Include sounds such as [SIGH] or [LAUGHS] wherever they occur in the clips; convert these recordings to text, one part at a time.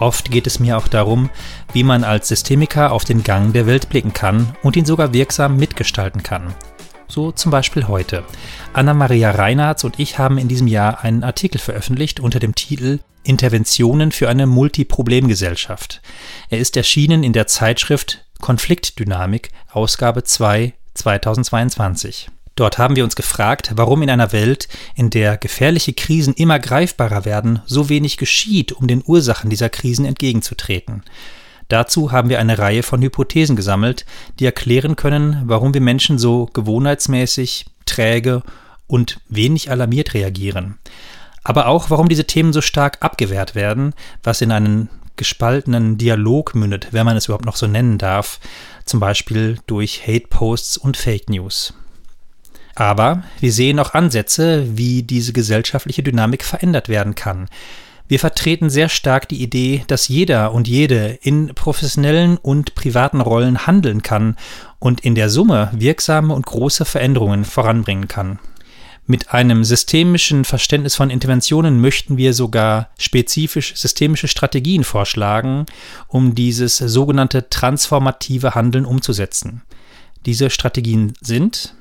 Oft geht es mir auch darum, wie man als Systemiker auf den Gang der Welt blicken kann und ihn sogar wirksam mitgestalten kann. So zum Beispiel heute. Anna-Maria Reinhardt und ich haben in diesem Jahr einen Artikel veröffentlicht unter dem Titel Interventionen für eine Multiproblemgesellschaft. Er ist erschienen in der Zeitschrift Konfliktdynamik, Ausgabe 2, 2022. Dort haben wir uns gefragt, warum in einer Welt, in der gefährliche Krisen immer greifbarer werden, so wenig geschieht, um den Ursachen dieser Krisen entgegenzutreten. Dazu haben wir eine Reihe von Hypothesen gesammelt, die erklären können, warum wir Menschen so gewohnheitsmäßig, träge und wenig alarmiert reagieren. Aber auch, warum diese Themen so stark abgewehrt werden, was in einen gespaltenen Dialog mündet, wenn man es überhaupt noch so nennen darf, zum Beispiel durch Hate-Posts und Fake News. Aber wir sehen auch Ansätze, wie diese gesellschaftliche Dynamik verändert werden kann. Wir vertreten sehr stark die Idee, dass jeder und jede in professionellen und privaten Rollen handeln kann und in der Summe wirksame und große Veränderungen voranbringen kann. Mit einem systemischen Verständnis von Interventionen möchten wir sogar spezifisch systemische Strategien vorschlagen, um dieses sogenannte transformative Handeln umzusetzen. Diese Strategien sind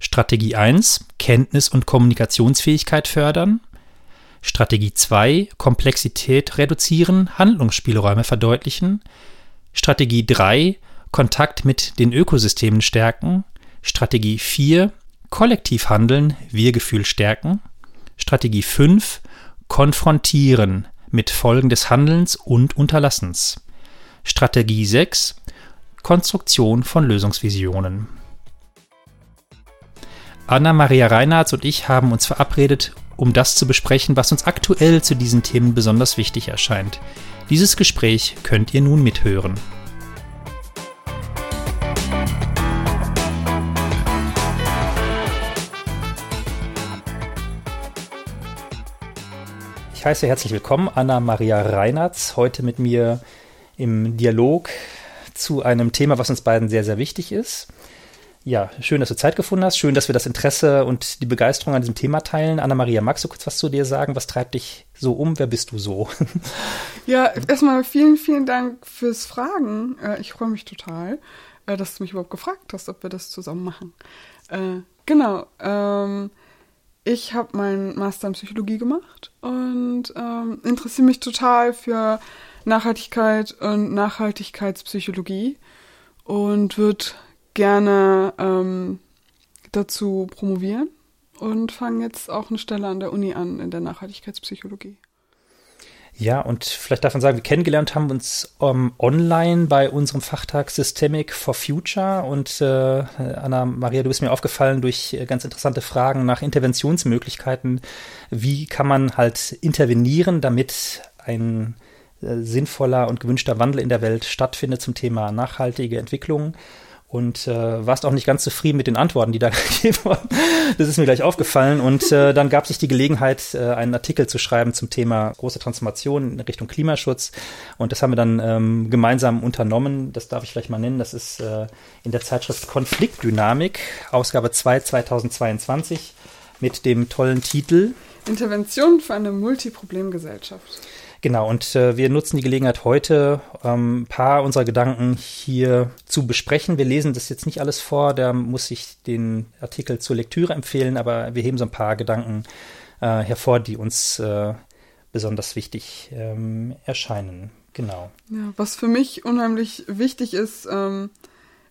Strategie 1 Kenntnis und Kommunikationsfähigkeit fördern, Strategie 2 Komplexität reduzieren, Handlungsspielräume verdeutlichen, Strategie 3 Kontakt mit den Ökosystemen stärken, Strategie 4 Kollektiv handeln, Wir-Gefühl stärken. Strategie 5. Konfrontieren mit Folgen des Handelns und Unterlassens. Strategie 6. Konstruktion von Lösungsvisionen. Anna-Maria Reinhardt und ich haben uns verabredet, um das zu besprechen, was uns aktuell zu diesen Themen besonders wichtig erscheint. Dieses Gespräch könnt ihr nun mithören. Ich heiße herzlich willkommen Anna-Maria Reinhardt, heute mit mir im Dialog zu einem Thema, was uns beiden sehr, sehr wichtig ist. Ja, schön, dass du Zeit gefunden hast. Schön, dass wir das Interesse und die Begeisterung an diesem Thema teilen. Anna-Maria, magst du kurz was zu dir sagen? Was treibt dich so um? Wer bist du so? [LAUGHS] Ja, erstmal vielen, vielen Dank fürs Fragen. Äh, ich freue mich total, äh, dass du mich überhaupt gefragt hast, ob wir das zusammen machen. Äh, genau. Ähm, ich habe meinen Master in Psychologie gemacht und ähm, interessiere mich total für Nachhaltigkeit und Nachhaltigkeitspsychologie und würde gerne ähm, dazu promovieren und fange jetzt auch eine Stelle an der Uni an in der Nachhaltigkeitspsychologie. Ja, und vielleicht darf man sagen, wir kennengelernt haben uns um, ähm, online bei unserem Fachtag Systemic for Future. Und äh, Anna Maria, du bist mir aufgefallen durch äh, ganz interessante Fragen nach Interventionsmöglichkeiten. Wie kann man halt intervenieren, damit ein äh, sinnvoller und gewünschter Wandel in der Welt stattfindet zum Thema nachhaltige Entwicklung? Und äh, warst auch nicht ganz zufrieden mit den Antworten, die da [LAUGHS] gegeben wurden. Das ist mir gleich aufgefallen und äh, dann gab sich die Gelegenheit, äh, einen Artikel zu schreiben zum Thema große Transformation in Richtung Klimaschutz und das haben wir dann ähm, gemeinsam unternommen. Das darf ich vielleicht mal nennen. Das ist äh, in der Zeitschrift Konfliktdynamik, Ausgabe 2 2022 mit dem tollen Titel Intervention für eine Multiproblemgesellschaft. Genau, und äh, wir nutzen die Gelegenheit heute, ähm, ein paar unserer Gedanken hier zu besprechen. Wir lesen das jetzt nicht alles vor, da muss ich den Artikel zur Lektüre empfehlen, aber wir heben so ein paar Gedanken äh, hervor, die uns äh, besonders wichtig ähm, erscheinen. Genau. Ja, was für mich unheimlich wichtig ist, ähm,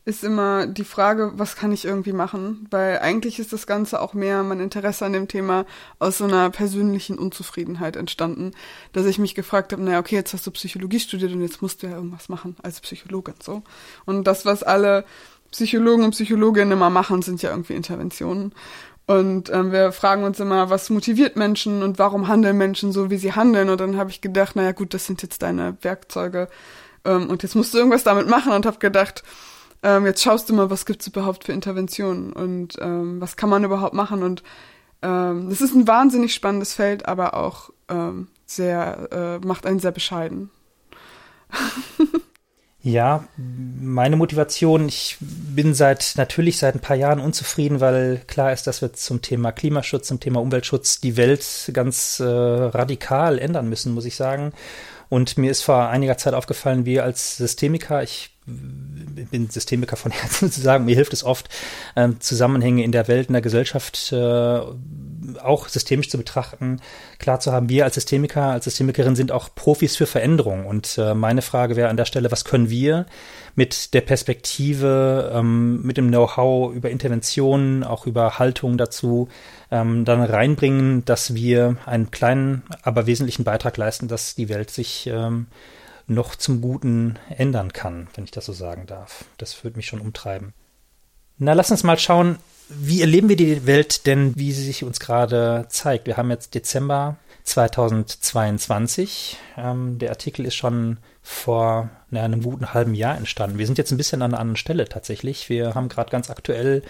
ist immer die Frage, was kann ich irgendwie machen? Weil eigentlich ist das Ganze auch mehr mein Interesse an dem Thema aus so einer persönlichen Unzufriedenheit entstanden, dass ich mich gefragt habe, naja, okay, jetzt hast du Psychologie studiert und jetzt musst du ja irgendwas machen als Psychologin, so. Und das, was alle Psychologen und Psychologinnen immer machen, sind ja irgendwie Interventionen. Und ähm, wir fragen uns immer, was motiviert Menschen und warum handeln Menschen so, wie sie handeln? Und dann habe ich gedacht, naja gut, das sind jetzt deine Werkzeuge, Ähm, und jetzt musst du irgendwas damit machen und habe gedacht, ähm, jetzt schaust du mal, was gibt's überhaupt für Interventionen und ähm, was kann man überhaupt machen. Und ähm, das ist ein wahnsinnig spannendes Feld, aber auch ähm, sehr, äh, macht einen sehr bescheiden. [LAUGHS] Ja, meine Motivation, ich bin seit natürlich seit ein paar Jahren unzufrieden, weil klar ist, dass wir zum Thema Klimaschutz, zum Thema Umweltschutz die Welt ganz äh, radikal ändern müssen, muss ich sagen. Und mir ist vor einiger Zeit aufgefallen, wir als Systemiker, ich bin Systemiker von [LAUGHS] Herzen zu sagen, mir hilft es oft, ähm, Zusammenhänge in der Welt, in der Gesellschaft äh, auch systemisch zu betrachten, klar zu haben, wir als Systemiker, als Systemikerin sind auch Profis für Veränderung. Und äh, meine Frage wäre an der Stelle, was können wir mit der Perspektive, ähm, mit dem Know-how über Interventionen, auch über Haltung dazu, ähm, dann reinbringen, dass wir einen kleinen, aber wesentlichen Beitrag leisten, dass die Welt sich ähm, noch zum Guten ändern kann, wenn ich das so sagen darf. Das würde mich schon umtreiben. Na, lass uns mal schauen, wie erleben wir die Welt denn, wie sie sich uns gerade zeigt? Wir haben jetzt Dezember 2022. Ähm, der Artikel ist schon vor na, einem guten halben Jahr entstanden. Wir sind jetzt ein bisschen an einer anderen Stelle tatsächlich. Wir haben gerade ganz aktuell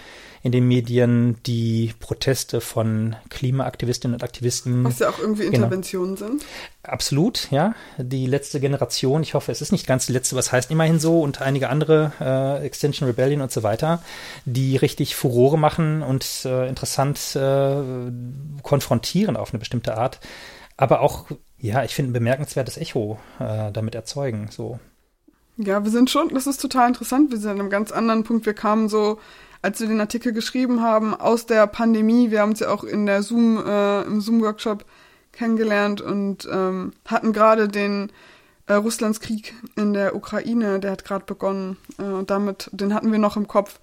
in den Medien die Proteste von Klimaaktivistinnen und Aktivisten. Was ja auch irgendwie genau. Interventionen genau. sind. Absolut, ja. Die letzte Generation, ich hoffe, es ist nicht ganz die letzte, was heißt immerhin so, und einige andere, äh, Extension Rebellion und so weiter, die richtig Furore machen und äh, interessant äh, konfrontieren auf eine bestimmte Art. Aber auch, ja, ich finde ein bemerkenswertes Echo äh, damit erzeugen. So. Ja, wir sind schon, das ist total interessant. Wir sind an einem ganz anderen Punkt. Wir kamen so als wir den Artikel geschrieben haben, aus der Pandemie. Wir haben uns ja auch in der Zoom, äh, im Zoom-Workshop kennengelernt und ähm, hatten gerade den äh, Russlands Krieg in der Ukraine, der hat gerade begonnen. Äh, und damit, den hatten wir noch im Kopf.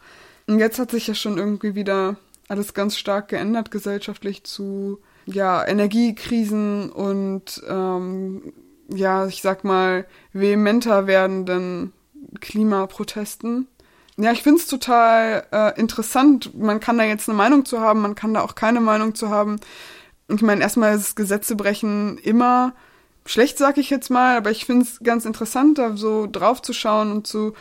Und jetzt hat sich ja schon irgendwie wieder alles ganz stark geändert, gesellschaftlich zu ja, Energiekrisen und ähm, ja, ich sag mal, vehementer werdenden Klimaprotesten. Ja, ich finde es total äh, interessant. Man kann da jetzt eine Meinung zu haben, man kann da auch keine Meinung zu haben. Ich meine, erstmal ist Gesetzebrechen immer schlecht, sag ich jetzt mal, aber ich finde es ganz interessant, da so drauf zu schauen und zu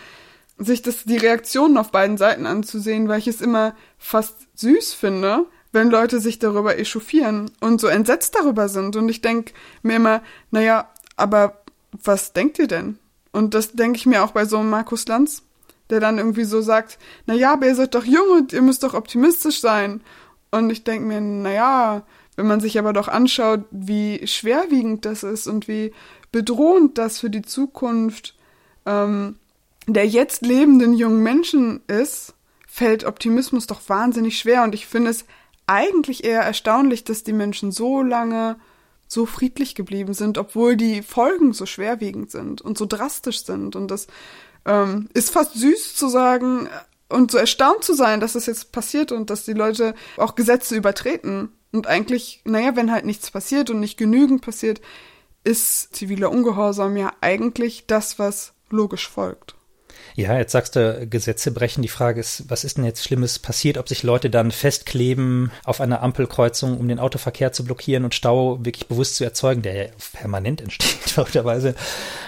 sich das die Reaktionen auf beiden Seiten anzusehen, weil ich es immer fast süß finde, wenn Leute sich darüber echauffieren und so entsetzt darüber sind. Und ich denke mir immer, naja, aber was denkt ihr denn? Und das denke ich mir auch bei so einem Markus Lanz der dann irgendwie so sagt, na ja, aber ihr seid doch jung und ihr müsst doch optimistisch sein. Und ich denke mir, na ja, wenn man sich aber doch anschaut, wie schwerwiegend das ist und wie bedrohend das für die Zukunft ähm, der jetzt lebenden jungen Menschen ist, fällt Optimismus doch wahnsinnig schwer. Und ich finde es eigentlich eher erstaunlich, dass die Menschen so lange so friedlich geblieben sind, obwohl die Folgen so schwerwiegend sind und so drastisch sind. Und das ähm, ist fast süß zu sagen und so erstaunt zu sein, dass das jetzt passiert und dass die Leute auch Gesetze übertreten. Und eigentlich, naja, wenn halt nichts passiert und nicht genügend passiert, ist ziviler Ungehorsam ja eigentlich das, was logisch folgt. Ja, jetzt sagst du Gesetze brechen. Die Frage ist, was ist denn jetzt Schlimmes passiert, ob sich Leute dann festkleben auf einer Ampelkreuzung, um den Autoverkehr zu blockieren und Stau wirklich bewusst zu erzeugen, der ja permanent entsteht, [LAUGHS] verrückterweise.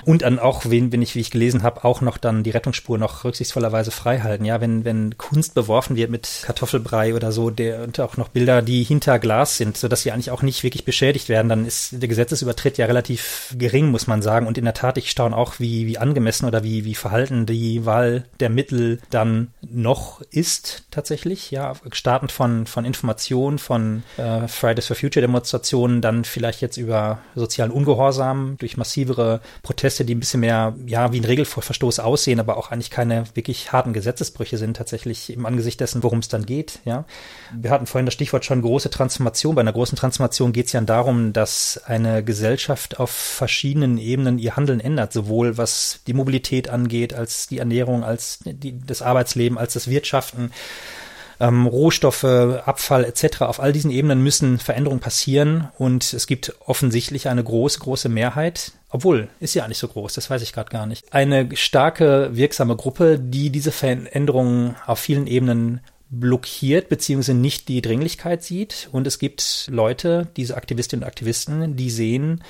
Und dann auch, wenn, wenn ich, wie ich gelesen habe, auch noch dann die Rettungsspur noch rücksichtsvollerweise frei halten. Ja, wenn, wenn Kunst beworfen wird mit Kartoffelbrei oder so, der, und auch noch Bilder, die hinter Glas sind, sodass sie eigentlich auch nicht wirklich beschädigt werden, dann ist der Gesetzesübertritt ja relativ gering, muss man sagen. Und in der Tat, ich staune auch, wie, wie angemessen oder wie, wie verhalten die Wahl der Mittel dann noch ist tatsächlich, ja, startend von, von Informationen, von äh, Fridays for Future Demonstrationen, dann vielleicht jetzt über sozialen Ungehorsam, durch massivere Proteste, die ein bisschen mehr, ja, wie ein Regelverstoß aussehen, aber auch eigentlich keine wirklich harten Gesetzesbrüche sind tatsächlich im Angesicht dessen, worum es dann geht, ja. Wir hatten vorhin das Stichwort schon große Transformation. Bei einer großen Transformation geht es ja darum, dass eine Gesellschaft auf verschiedenen Ebenen ihr Handeln ändert, sowohl was die Mobilität angeht, als die Ernährung, als die, das Arbeitsleben, als das Wirtschaften, ähm, Rohstoffe, Abfall etc. Auf all diesen Ebenen müssen Veränderungen passieren und es gibt offensichtlich eine große, große Mehrheit, obwohl, ist ja nicht so groß, das weiß ich gerade gar nicht. Eine starke, wirksame Gruppe, die diese Veränderungen auf vielen Ebenen blockiert beziehungsweise nicht die Dringlichkeit sieht. Und es gibt Leute, diese Aktivistinnen und Aktivisten, die sehen,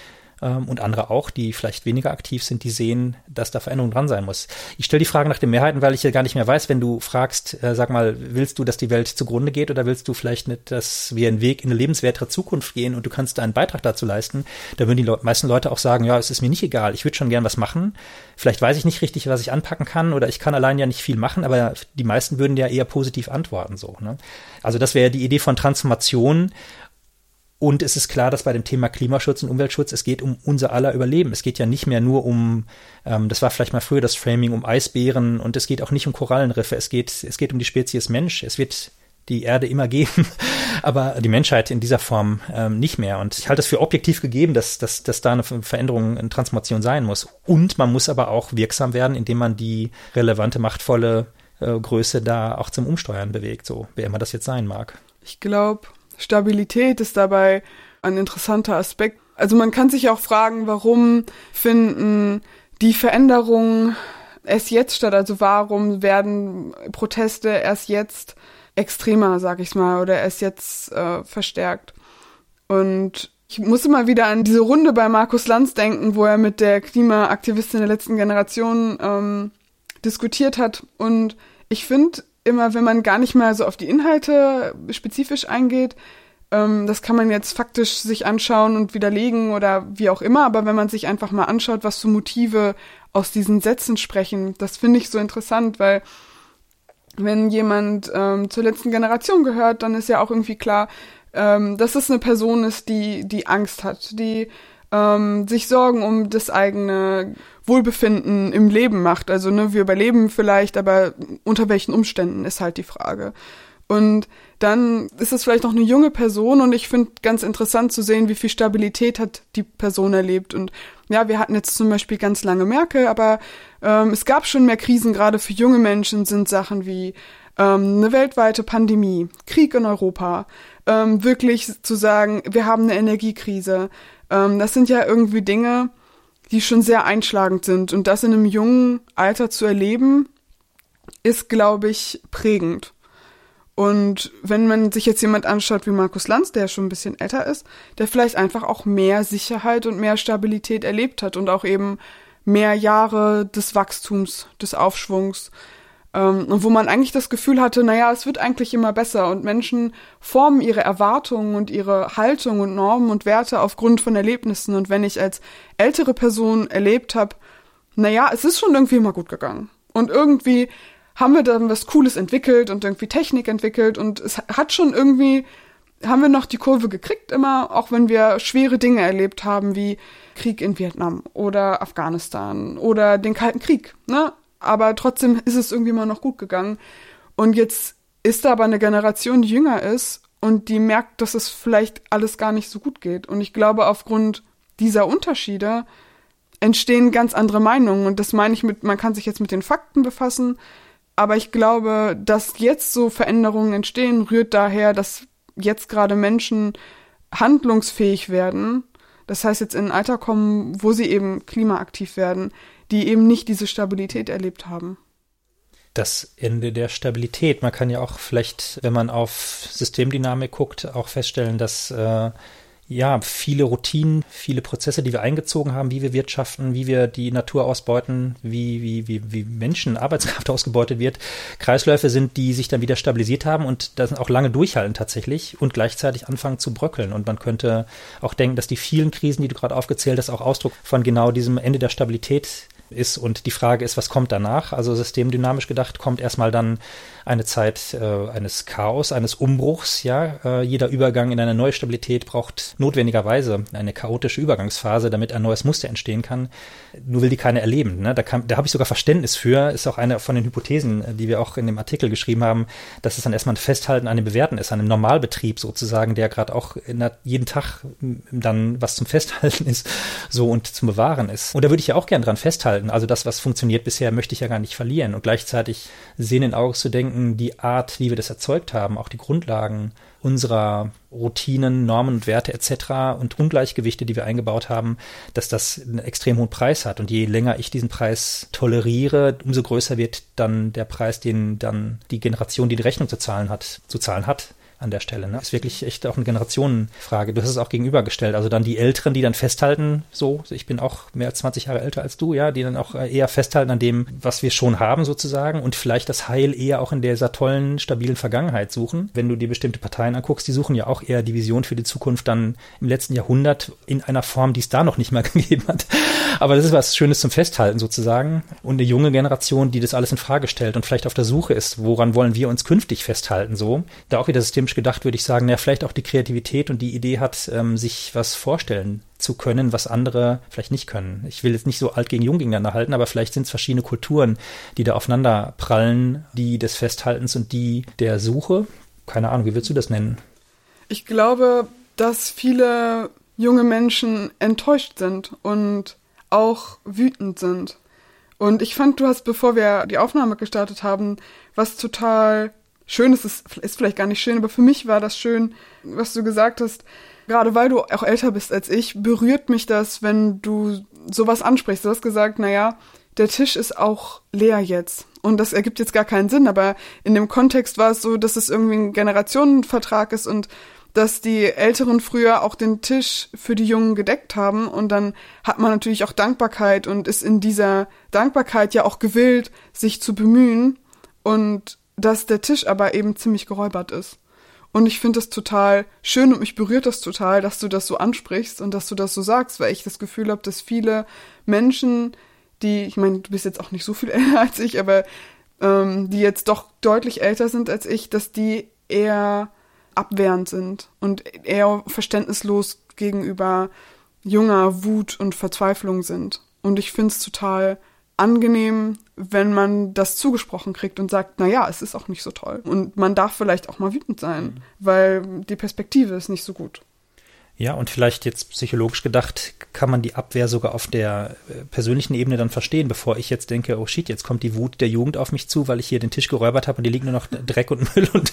ähm, und andere auch, die vielleicht weniger aktiv sind, die sehen, dass da Veränderung dran sein muss. Ich stelle die Frage nach den Mehrheiten, weil ich ja gar nicht mehr weiß, wenn du fragst, äh, sag mal, willst du, dass die Welt zugrunde geht oder willst du vielleicht nicht, dass wir einen Weg in eine lebenswertere Zukunft gehen und du kannst einen Beitrag dazu leisten, da würden die Le meisten Leute auch sagen, ja, es ist mir nicht egal, ich würde schon gern was machen. Vielleicht weiß ich nicht richtig, was ich anpacken kann oder ich kann allein ja nicht viel machen, aber die meisten würden ja eher positiv antworten so. Ne? Also das wäre die Idee von Transformation und es ist klar, dass bei dem Thema Klimaschutz und Umweltschutz, es geht um unser aller Überleben. Es geht ja nicht mehr nur um, ähm, das war vielleicht mal früher das Framing, um Eisbären und es geht auch nicht um Korallenriffe. Es geht, es geht um die Spezies Mensch. Es wird die Erde immer [LAUGHS] geben, aber die Menschheit in dieser Form ähm, nicht mehr. Und ich halte es für objektiv gegeben, dass, dass, dass da eine Veränderung, eine Transformation sein muss. Und man muss aber auch wirksam werden, indem man die relevante, machtvolle äh, Größe da auch zum Umsteuern bewegt, so wer immer das jetzt sein mag. Ich glaube, Stabilität ist dabei ein interessanter Aspekt. Also man kann sich auch fragen, warum finden die Veränderungen erst jetzt statt? Also warum werden Proteste erst jetzt extremer, sag ich mal, oder erst jetzt äh, verstärkt? Und ich muss immer wieder an diese Runde bei Markus Lanz denken, wo er mit der Klimaaktivistin der letzten Generation ähm, diskutiert hat. Und ich finde, immer, wenn man gar nicht mehr so auf die Inhalte spezifisch eingeht, ähm, das kann man jetzt faktisch sich anschauen und widerlegen oder wie auch immer, aber wenn man sich einfach mal anschaut, was für Motive aus diesen Sätzen sprechen, das finde ich so interessant, weil wenn jemand ähm, zur letzten Generation gehört, dann ist ja auch irgendwie klar, ähm, dass es eine Person ist, die, die Angst hat, die ähm, sich Sorgen um das eigene Wohlbefinden im Leben macht. Also ne, wir überleben vielleicht, aber unter welchen Umständen ist halt die Frage. Und dann ist es vielleicht noch eine junge Person und ich finde ganz interessant zu sehen, wie viel Stabilität hat die Person erlebt. Und ja, wir hatten jetzt zum Beispiel ganz lange Merkel, aber ähm, es gab schon mehr Krisen, gerade für junge Menschen sind Sachen wie ähm, eine weltweite Pandemie, Krieg in Europa, ähm, wirklich zu sagen, wir haben eine Energiekrise. Ähm, das sind ja irgendwie Dinge, die schon sehr einschlagend sind. Und das in einem jungen Alter zu erleben, ist, glaube ich, prägend. Und wenn man sich jetzt jemand anschaut wie Markus Lanz, der schon ein bisschen älter ist, der vielleicht einfach auch mehr Sicherheit und mehr Stabilität erlebt hat und auch eben mehr Jahre des Wachstums, des Aufschwungs, ähm, und wo man eigentlich das Gefühl hatte, naja, es wird eigentlich immer besser und Menschen formen ihre Erwartungen und ihre Haltung und Normen und Werte aufgrund von Erlebnissen. Und wenn ich als ältere Person erlebt habe, naja, es ist schon irgendwie immer gut gegangen. Und irgendwie haben wir dann was Cooles entwickelt und irgendwie Technik entwickelt und es hat schon irgendwie, haben wir noch die Kurve gekriegt immer, auch wenn wir schwere Dinge erlebt haben wie Krieg in Vietnam oder Afghanistan oder den Kalten Krieg, ne? Aber trotzdem ist es irgendwie mal noch gut gegangen. Und jetzt ist da aber eine Generation, die jünger ist und die merkt, dass es vielleicht alles gar nicht so gut geht. Und ich glaube, aufgrund dieser Unterschiede entstehen ganz andere Meinungen. Und das meine ich mit, man kann sich jetzt mit den Fakten befassen, aber ich glaube, dass jetzt so Veränderungen entstehen, rührt daher, dass jetzt gerade Menschen handlungsfähig werden. Das heißt, jetzt in ein Alter kommen, wo sie eben klimaaktiv werden, die eben nicht diese Stabilität erlebt haben. Das Ende der Stabilität. Man kann ja auch vielleicht, wenn man auf Systemdynamik guckt, auch feststellen, dass äh, ja, viele Routinen, viele Prozesse, die wir eingezogen haben, wie wir wirtschaften, wie wir die Natur ausbeuten, wie, wie, wie, wie Menschen, Arbeitskraft [LAUGHS] ausgebeutet wird, Kreisläufe sind, die sich dann wieder stabilisiert haben und das auch lange durchhalten tatsächlich und gleichzeitig anfangen zu bröckeln. Und man könnte auch denken, dass die vielen Krisen, die du gerade aufgezählt hast, auch Ausdruck von genau diesem Ende der Stabilität ist. Und die Frage ist, was kommt danach? Also systemdynamisch gedacht kommt erstmal dann eine Zeit äh, eines Chaos, eines Umbruchs. Ja, äh, jeder Übergang in eine neue Stabilität braucht notwendigerweise eine chaotische Übergangsphase, damit ein neues Muster entstehen kann. Nur will die keine erleben. Ne? Da, da habe ich sogar Verständnis für. Ist auch eine von den Hypothesen, die wir auch in dem Artikel geschrieben haben, dass es dann erstmal ein Festhalten an dem Bewährten ist, an einem Normalbetrieb sozusagen, der gerade auch der, jeden Tag dann was zum Festhalten [LAUGHS] ist, so und zum Bewahren ist. Und da würde ich ja auch gern dran festhalten. Also das, was funktioniert bisher, möchte ich ja gar nicht verlieren. Und gleichzeitig sehenden Auges zu denken, die Art, wie wir das erzeugt haben, auch die Grundlagen unserer Routinen, Normen und Werte etc. und Ungleichgewichte, die wir eingebaut haben, dass das einen extrem hohen Preis hat. Und je länger ich diesen Preis toleriere, umso größer wird dann der Preis, den dann die Generation, die die Rechnung zu zahlen hat, zu zahlen hat an der Stelle. Ne? Ist wirklich echt auch eine Generationenfrage. Du hast es auch gegenübergestellt. Also dann die Älteren, die dann festhalten, so, ich bin auch mehr als 20 Jahre älter als du, ja, die dann auch eher festhalten an dem, was wir schon haben sozusagen und vielleicht das Heil eher auch in dieser tollen, stabilen Vergangenheit suchen. Wenn du dir bestimmte Parteien anguckst, die suchen ja auch eher die Vision für die Zukunft dann im letzten Jahrhundert in einer Form, die es da noch nicht mal [LAUGHS] gegeben hat. Aber das ist was Schönes zum Festhalten sozusagen. Und eine junge Generation, die das alles in Frage stellt und vielleicht auf der Suche ist, woran wollen wir uns künftig festhalten, so. Da auch wieder systemisch gedacht, würde ich sagen, ja, vielleicht auch die Kreativität und die Idee hat, ähm, sich was vorstellen zu können, was andere vielleicht nicht können. Ich will jetzt nicht so alt gegen jung gegeneinander halten, aber vielleicht sind es verschiedene Kulturen, die da aufeinander prallen, die des Festhaltens und die der Suche. Keine Ahnung, wie würdest du das nennen? Ich glaube, dass viele junge Menschen enttäuscht sind und auch wütend sind. Und ich fand, du hast, bevor wir die Aufnahme gestartet haben, was total Schönes, ist, ist vielleicht gar nicht schön, aber für mich war das schön, was du gesagt hast. Gerade weil du auch älter bist als ich, berührt mich das, wenn du sowas ansprichst. Du hast gesagt, naja, der Tisch ist auch leer jetzt. Und das ergibt jetzt gar keinen Sinn, aber in dem Kontext war es so, dass es irgendwie ein Generationenvertrag ist und dass die Älteren früher auch den Tisch für die Jungen gedeckt haben und dann hat man natürlich auch Dankbarkeit und ist in dieser Dankbarkeit ja auch gewillt, sich zu bemühen und dass der Tisch aber eben ziemlich geräubert ist. Und ich finde das total schön und mich berührt das total, dass du das so ansprichst und dass du das so sagst, weil ich das Gefühl habe, dass viele Menschen, die, ich meine, du bist jetzt auch nicht so viel [LAUGHS] älter als ich, aber ähm, die jetzt doch deutlich älter sind als ich, dass die eher abwehrend sind und eher verständnislos gegenüber junger Wut und Verzweiflung sind. Und ich finde es total angenehm, wenn man das zugesprochen kriegt und sagt, na ja, es ist auch nicht so toll. Und man darf vielleicht auch mal wütend sein, mhm. weil die Perspektive ist nicht so gut. Ja, und vielleicht jetzt psychologisch gedacht, kann man die Abwehr sogar auf der äh, persönlichen Ebene dann verstehen, bevor ich jetzt denke, oh shit, jetzt kommt die Wut der Jugend auf mich zu, weil ich hier den Tisch geräubert habe und hier liegt nur noch [LAUGHS] Dreck und Müll und,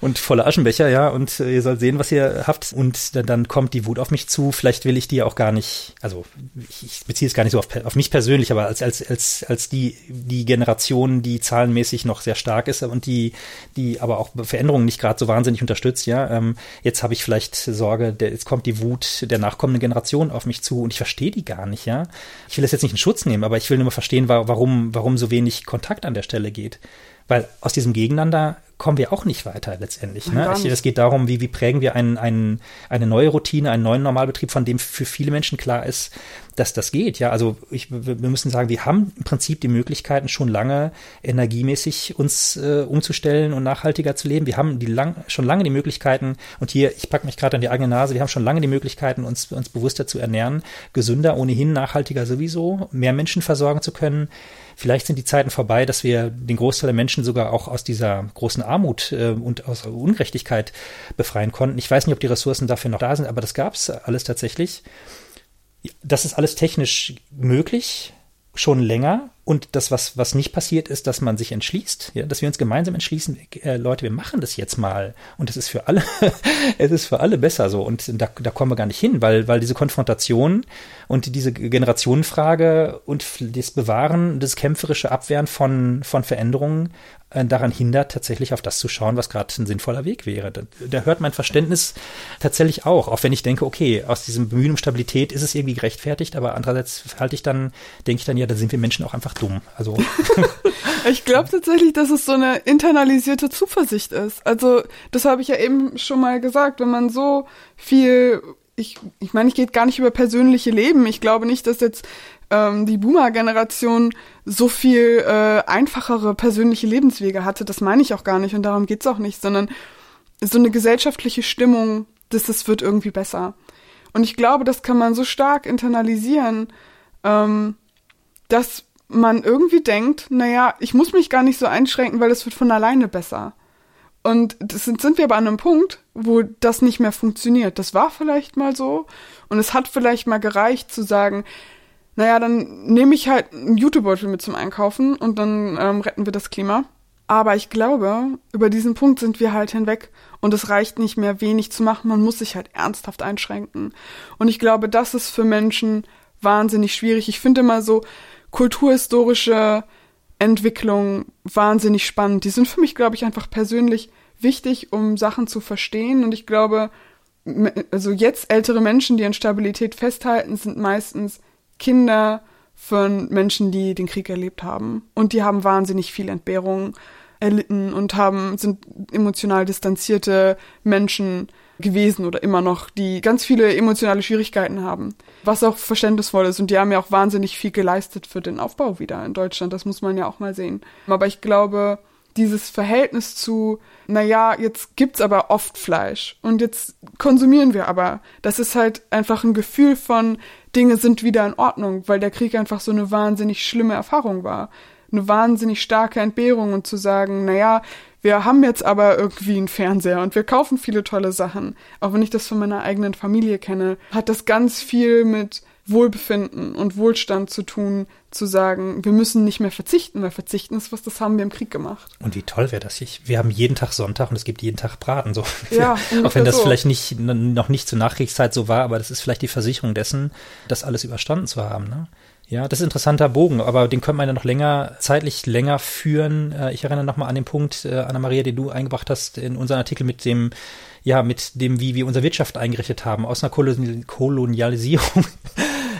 und volle Aschenbecher, ja, und äh, ihr sollt sehen, was ihr habt. Und dann, kommt die Wut auf mich zu. Vielleicht will ich die auch gar nicht, also ich, ich beziehe es gar nicht so auf, auf mich persönlich, aber als, als, als, als die, die Generation, die zahlenmäßig noch sehr stark ist und die, die aber auch Veränderungen nicht gerade so wahnsinnig unterstützt, ja. Ähm, jetzt habe ich vielleicht Sorge, der, jetzt kommt kommt die Wut der nachkommenden Generation auf mich zu und ich verstehe die gar nicht, ja. Ich will das jetzt nicht in Schutz nehmen, aber ich will nur mal verstehen, warum, warum so wenig Kontakt an der Stelle geht. Weil aus diesem Gegeneinander kommen wir auch nicht weiter letztendlich. Ne? Es geht darum, wie, wie prägen wir einen, einen, eine neue Routine, einen neuen Normalbetrieb, von dem für viele Menschen klar ist, dass das geht. Ja, also ich, wir müssen sagen, wir haben im Prinzip die Möglichkeiten schon lange energiemäßig uns äh, umzustellen und nachhaltiger zu leben. Wir haben die lang, schon lange die Möglichkeiten und hier, ich packe mich gerade an die eigene Nase, wir haben schon lange die Möglichkeiten, uns, uns bewusster zu ernähren, gesünder, ohnehin nachhaltiger sowieso, mehr Menschen versorgen zu können. Vielleicht sind die Zeiten vorbei, dass wir den Großteil der Menschen sogar auch aus dieser großen Armut äh, und aus Ungerechtigkeit befreien konnten. Ich weiß nicht, ob die Ressourcen dafür noch da sind, aber das gab es alles tatsächlich. Das ist alles technisch möglich, schon länger. Und das, was, was nicht passiert, ist, dass man sich entschließt, ja, dass wir uns gemeinsam entschließen, äh, Leute, wir machen das jetzt mal. Und es ist für alle, [LAUGHS] es ist für alle besser so. Und da, da kommen wir gar nicht hin, weil, weil diese Konfrontation und diese Generationenfrage und das Bewahren, das kämpferische Abwehren von, von Veränderungen daran hindert, tatsächlich auf das zu schauen, was gerade ein sinnvoller Weg wäre. Da, da, hört mein Verständnis tatsächlich auch, auch wenn ich denke, okay, aus diesem Bemühen um Stabilität ist es irgendwie gerechtfertigt, aber andererseits halte ich dann, denke ich dann, ja, da sind wir Menschen auch einfach dumm. Also [LAUGHS] ich glaube tatsächlich, dass es so eine internalisierte Zuversicht ist. Also das habe ich ja eben schon mal gesagt, wenn man so viel ich, ich meine, ich geht gar nicht über persönliche Leben. Ich glaube nicht, dass jetzt ähm, die Boomer-Generation so viel äh, einfachere persönliche Lebenswege hatte. Das meine ich auch gar nicht und darum geht's auch nicht, sondern so eine gesellschaftliche Stimmung, dass es wird irgendwie besser. Und ich glaube, das kann man so stark internalisieren, ähm, dass man irgendwie denkt, naja, ich muss mich gar nicht so einschränken, weil es wird von alleine besser. Und das sind, sind wir aber an einem Punkt, wo das nicht mehr funktioniert. Das war vielleicht mal so und es hat vielleicht mal gereicht zu sagen, naja, dann nehme ich halt einen Jutebeutel mit zum Einkaufen und dann ähm, retten wir das Klima. Aber ich glaube, über diesen Punkt sind wir halt hinweg und es reicht nicht mehr wenig zu machen, man muss sich halt ernsthaft einschränken. Und ich glaube, das ist für Menschen wahnsinnig schwierig. Ich finde immer so, kulturhistorische Entwicklungen wahnsinnig spannend. Die sind für mich, glaube ich, einfach persönlich wichtig, um Sachen zu verstehen. Und ich glaube, also jetzt ältere Menschen, die an Stabilität festhalten, sind meistens Kinder von Menschen, die den Krieg erlebt haben. Und die haben wahnsinnig viel Entbehrung erlitten und haben, sind emotional distanzierte Menschen gewesen oder immer noch, die ganz viele emotionale Schwierigkeiten haben, was auch verständnisvoll ist. Und die haben ja auch wahnsinnig viel geleistet für den Aufbau wieder in Deutschland. Das muss man ja auch mal sehen. Aber ich glaube, dieses Verhältnis zu, naja, jetzt gibt's aber oft Fleisch und jetzt konsumieren wir aber. Das ist halt einfach ein Gefühl von, Dinge sind wieder in Ordnung, weil der Krieg einfach so eine wahnsinnig schlimme Erfahrung war. Eine wahnsinnig starke Entbehrung und zu sagen, naja, wir haben jetzt aber irgendwie einen Fernseher und wir kaufen viele tolle Sachen. Auch wenn ich das von meiner eigenen Familie kenne, hat das ganz viel mit Wohlbefinden und Wohlstand zu tun, zu sagen, wir müssen nicht mehr verzichten, weil verzichten ist was, das haben wir im Krieg gemacht. Und wie toll wäre das? Ich, wir haben jeden Tag Sonntag und es gibt jeden Tag Braten. So. Ja, [LAUGHS] auch wenn das so. vielleicht nicht, noch nicht zur Nachkriegszeit so war, aber das ist vielleicht die Versicherung dessen, das alles überstanden zu haben. Ne? Ja, das ist ein interessanter Bogen, aber den könnte man ja noch länger, zeitlich länger führen. Äh, ich erinnere nochmal an den Punkt, äh, Anna-Maria, den du eingebracht hast in unseren Artikel mit dem, ja, mit dem, wie wir unsere Wirtschaft eingerichtet haben, aus einer Kolonialisierung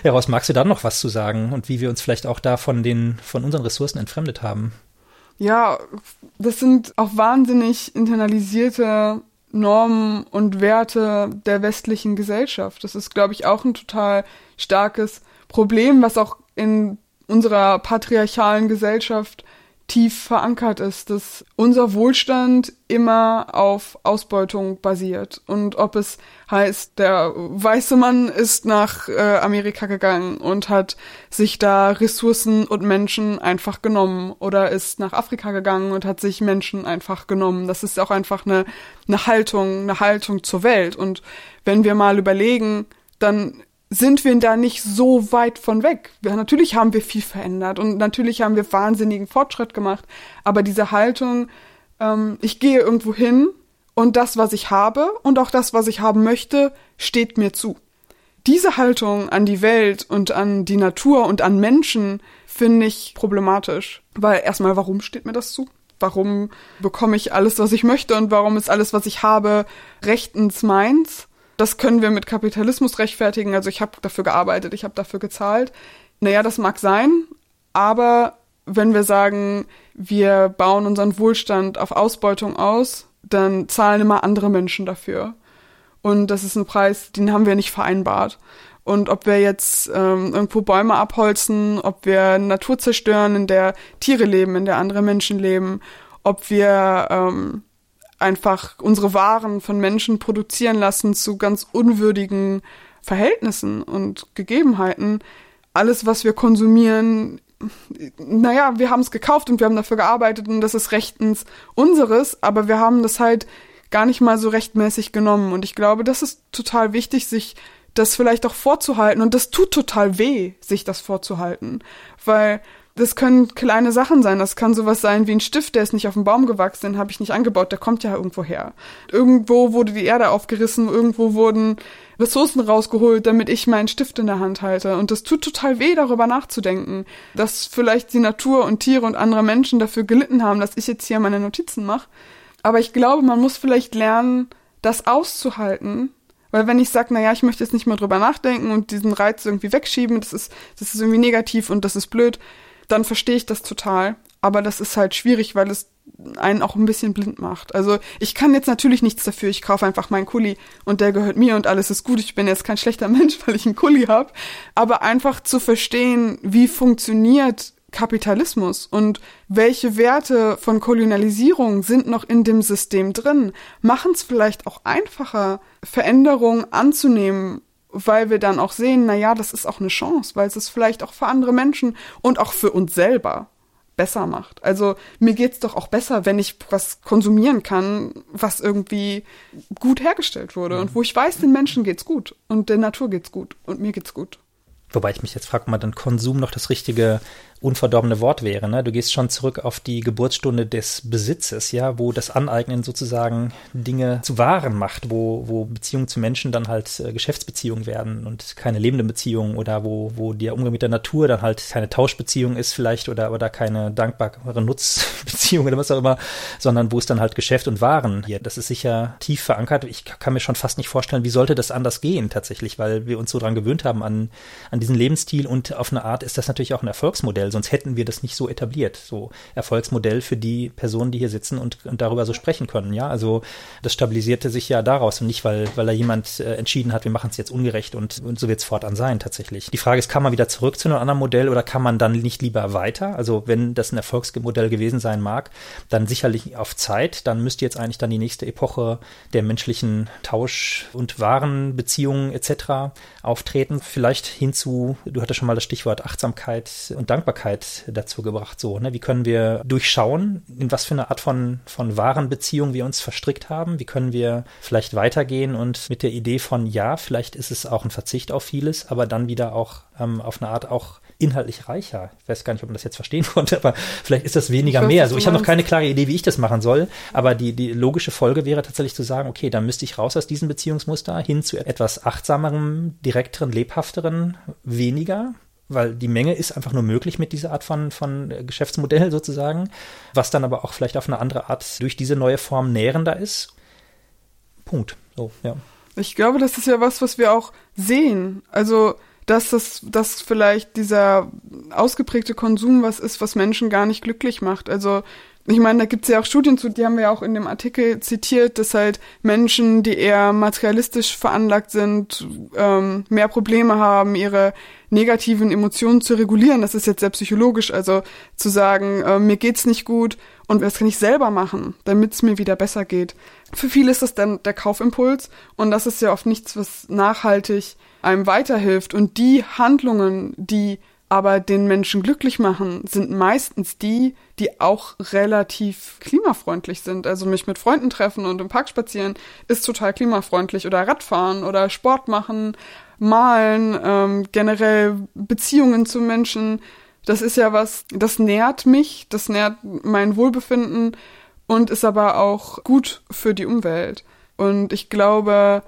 heraus. Magst du da noch was zu sagen und wie wir uns vielleicht auch da von den, von unseren Ressourcen entfremdet haben? Ja, das sind auch wahnsinnig internalisierte Normen und Werte der westlichen Gesellschaft. Das ist, glaube ich, auch ein total starkes Problem, was auch in unserer patriarchalen Gesellschaft tief verankert ist, dass unser Wohlstand immer auf Ausbeutung basiert. Und ob es heißt, der weiße Mann ist nach äh, Amerika gegangen und hat sich da Ressourcen und Menschen einfach genommen oder ist nach Afrika gegangen und hat sich Menschen einfach genommen. Das ist auch einfach eine, eine Haltung, eine Haltung zur Welt. Und wenn wir mal überlegen, dann sind wir da nicht so weit von weg. Wir, natürlich haben wir viel verändert und natürlich haben wir wahnsinnigen Fortschritt gemacht, aber diese Haltung, ähm, ich gehe irgendwo hin und das, was ich habe und auch das, was ich haben möchte, steht mir zu. Diese Haltung an die Welt und an die Natur und an Menschen finde ich problematisch, weil erstmal, warum steht mir das zu? Warum bekomme ich alles, was ich möchte und warum ist alles, was ich habe, rechtens meins? Das können wir mit Kapitalismus rechtfertigen. Also ich habe dafür gearbeitet, ich habe dafür gezahlt. Naja, das mag sein, aber wenn wir sagen, wir bauen unseren Wohlstand auf Ausbeutung aus, dann zahlen immer andere Menschen dafür. Und das ist ein Preis, den haben wir nicht vereinbart. Und ob wir jetzt ähm, irgendwo Bäume abholzen, ob wir Natur zerstören, in der Tiere leben, in der andere Menschen leben, ob wir ähm, einfach unsere Waren von Menschen produzieren lassen zu ganz unwürdigen Verhältnissen und Gegebenheiten. Alles, was wir konsumieren, naja, wir haben es gekauft und wir haben dafür gearbeitet und das ist rechtens unseres, aber wir haben das halt gar nicht mal so rechtmäßig genommen. Und ich glaube, das ist total wichtig, sich das vielleicht auch vorzuhalten. Und das tut total weh, sich das vorzuhalten. Weil das können kleine Sachen sein. Das kann sowas sein wie ein Stift, der ist nicht auf dem Baum gewachsen, den habe ich nicht angebaut, der kommt ja irgendwo her. Irgendwo wurde die Erde aufgerissen, irgendwo wurden Ressourcen rausgeholt, damit ich meinen Stift in der Hand halte. Und das tut total weh, darüber nachzudenken, dass vielleicht die Natur und Tiere und andere Menschen dafür gelitten haben, dass ich jetzt hier meine Notizen mache. Aber ich glaube, man muss vielleicht lernen, das auszuhalten. Weil wenn ich sage, naja, ich möchte jetzt nicht mehr drüber nachdenken und diesen Reiz irgendwie wegschieben, das ist, das ist irgendwie negativ und das ist blöd, dann verstehe ich das total. Aber das ist halt schwierig, weil es einen auch ein bisschen blind macht. Also ich kann jetzt natürlich nichts dafür. Ich kaufe einfach meinen Kuli und der gehört mir und alles ist gut. Ich bin jetzt kein schlechter [LAUGHS] Mensch, weil ich einen Kuli habe. Aber einfach zu verstehen, wie funktioniert Kapitalismus und welche Werte von Kolonialisierung sind noch in dem System drin, machen es vielleicht auch einfacher, Veränderungen anzunehmen weil wir dann auch sehen, na ja, das ist auch eine Chance, weil es es vielleicht auch für andere Menschen und auch für uns selber besser macht. Also mir geht's doch auch besser, wenn ich was konsumieren kann, was irgendwie gut hergestellt wurde und wo ich weiß, den Menschen geht's gut und der Natur geht's gut und mir geht's gut. Wobei ich mich jetzt frage, ob man dann Konsum noch das richtige unverdorbene Wort wäre. Ne? Du gehst schon zurück auf die Geburtsstunde des Besitzes, ja, wo das Aneignen sozusagen Dinge zu Waren macht, wo, wo Beziehungen zu Menschen dann halt äh, Geschäftsbeziehungen werden und keine lebenden Beziehungen oder wo, wo der Umgang mit der Natur dann halt keine Tauschbeziehung ist vielleicht oder, oder keine dankbare Nutzbeziehung oder was auch immer, sondern wo es dann halt Geschäft und Waren hier. Das ist sicher tief verankert. Ich kann mir schon fast nicht vorstellen, wie sollte das anders gehen tatsächlich, weil wir uns so dran gewöhnt haben an, an diesen Lebensstil und auf eine Art ist das natürlich auch ein Erfolgsmodell, sonst hätten wir das nicht so etabliert. So Erfolgsmodell für die Personen, die hier sitzen und, und darüber so sprechen können. Ja, also das stabilisierte sich ja daraus und nicht, weil, weil da jemand äh, entschieden hat, wir machen es jetzt ungerecht und, und so wird es fortan sein tatsächlich. Die Frage ist, kann man wieder zurück zu einem anderen Modell oder kann man dann nicht lieber weiter? Also wenn das ein Erfolgsmodell gewesen sein mag, dann sicherlich auf Zeit, dann müsste jetzt eigentlich dann die nächste Epoche der menschlichen Tausch- und Warenbeziehungen etc. auftreten. Vielleicht hinzu, du hattest schon mal das Stichwort Achtsamkeit und Dankbarkeit dazu gebracht. So, ne? Wie können wir durchschauen, in was für eine Art von, von Warenbeziehung wir uns verstrickt haben? Wie können wir vielleicht weitergehen und mit der Idee von, ja, vielleicht ist es auch ein Verzicht auf vieles, aber dann wieder auch ähm, auf eine Art auch inhaltlich reicher. Ich weiß gar nicht, ob man das jetzt verstehen [LAUGHS] konnte, aber vielleicht ist das weniger weiß, mehr. Also ich habe noch keine klare Idee, wie ich das machen soll, aber die, die logische Folge wäre tatsächlich zu sagen, okay, dann müsste ich raus aus diesem Beziehungsmuster hin zu etwas achtsamerem, direkteren, lebhafteren, weniger, weil die Menge ist einfach nur möglich mit dieser Art von, von Geschäftsmodell [LAUGHS] sozusagen, was dann aber auch vielleicht auf eine andere Art durch diese neue Form nährender ist. Punkt. So, ja. Ich glaube, das ist ja was, was wir auch sehen. Also dass das, dass vielleicht dieser ausgeprägte Konsum was ist, was Menschen gar nicht glücklich macht. Also ich meine, da gibt's ja auch Studien zu, die haben wir ja auch in dem Artikel zitiert, dass halt Menschen, die eher materialistisch veranlagt sind, ähm, mehr Probleme haben, ihre negativen Emotionen zu regulieren. Das ist jetzt sehr psychologisch, also zu sagen, äh, mir geht's nicht gut und was kann ich selber machen, damit es mir wieder besser geht. Für viele ist das dann der Kaufimpuls und das ist ja oft nichts, was nachhaltig einem weiterhilft. Und die Handlungen, die aber den Menschen glücklich machen, sind meistens die, die auch relativ klimafreundlich sind. Also mich mit Freunden treffen und im Park spazieren ist total klimafreundlich oder Radfahren oder Sport machen, malen, ähm, generell Beziehungen zu Menschen. Das ist ja was, das nährt mich, das nährt mein Wohlbefinden und ist aber auch gut für die Umwelt. Und ich glaube,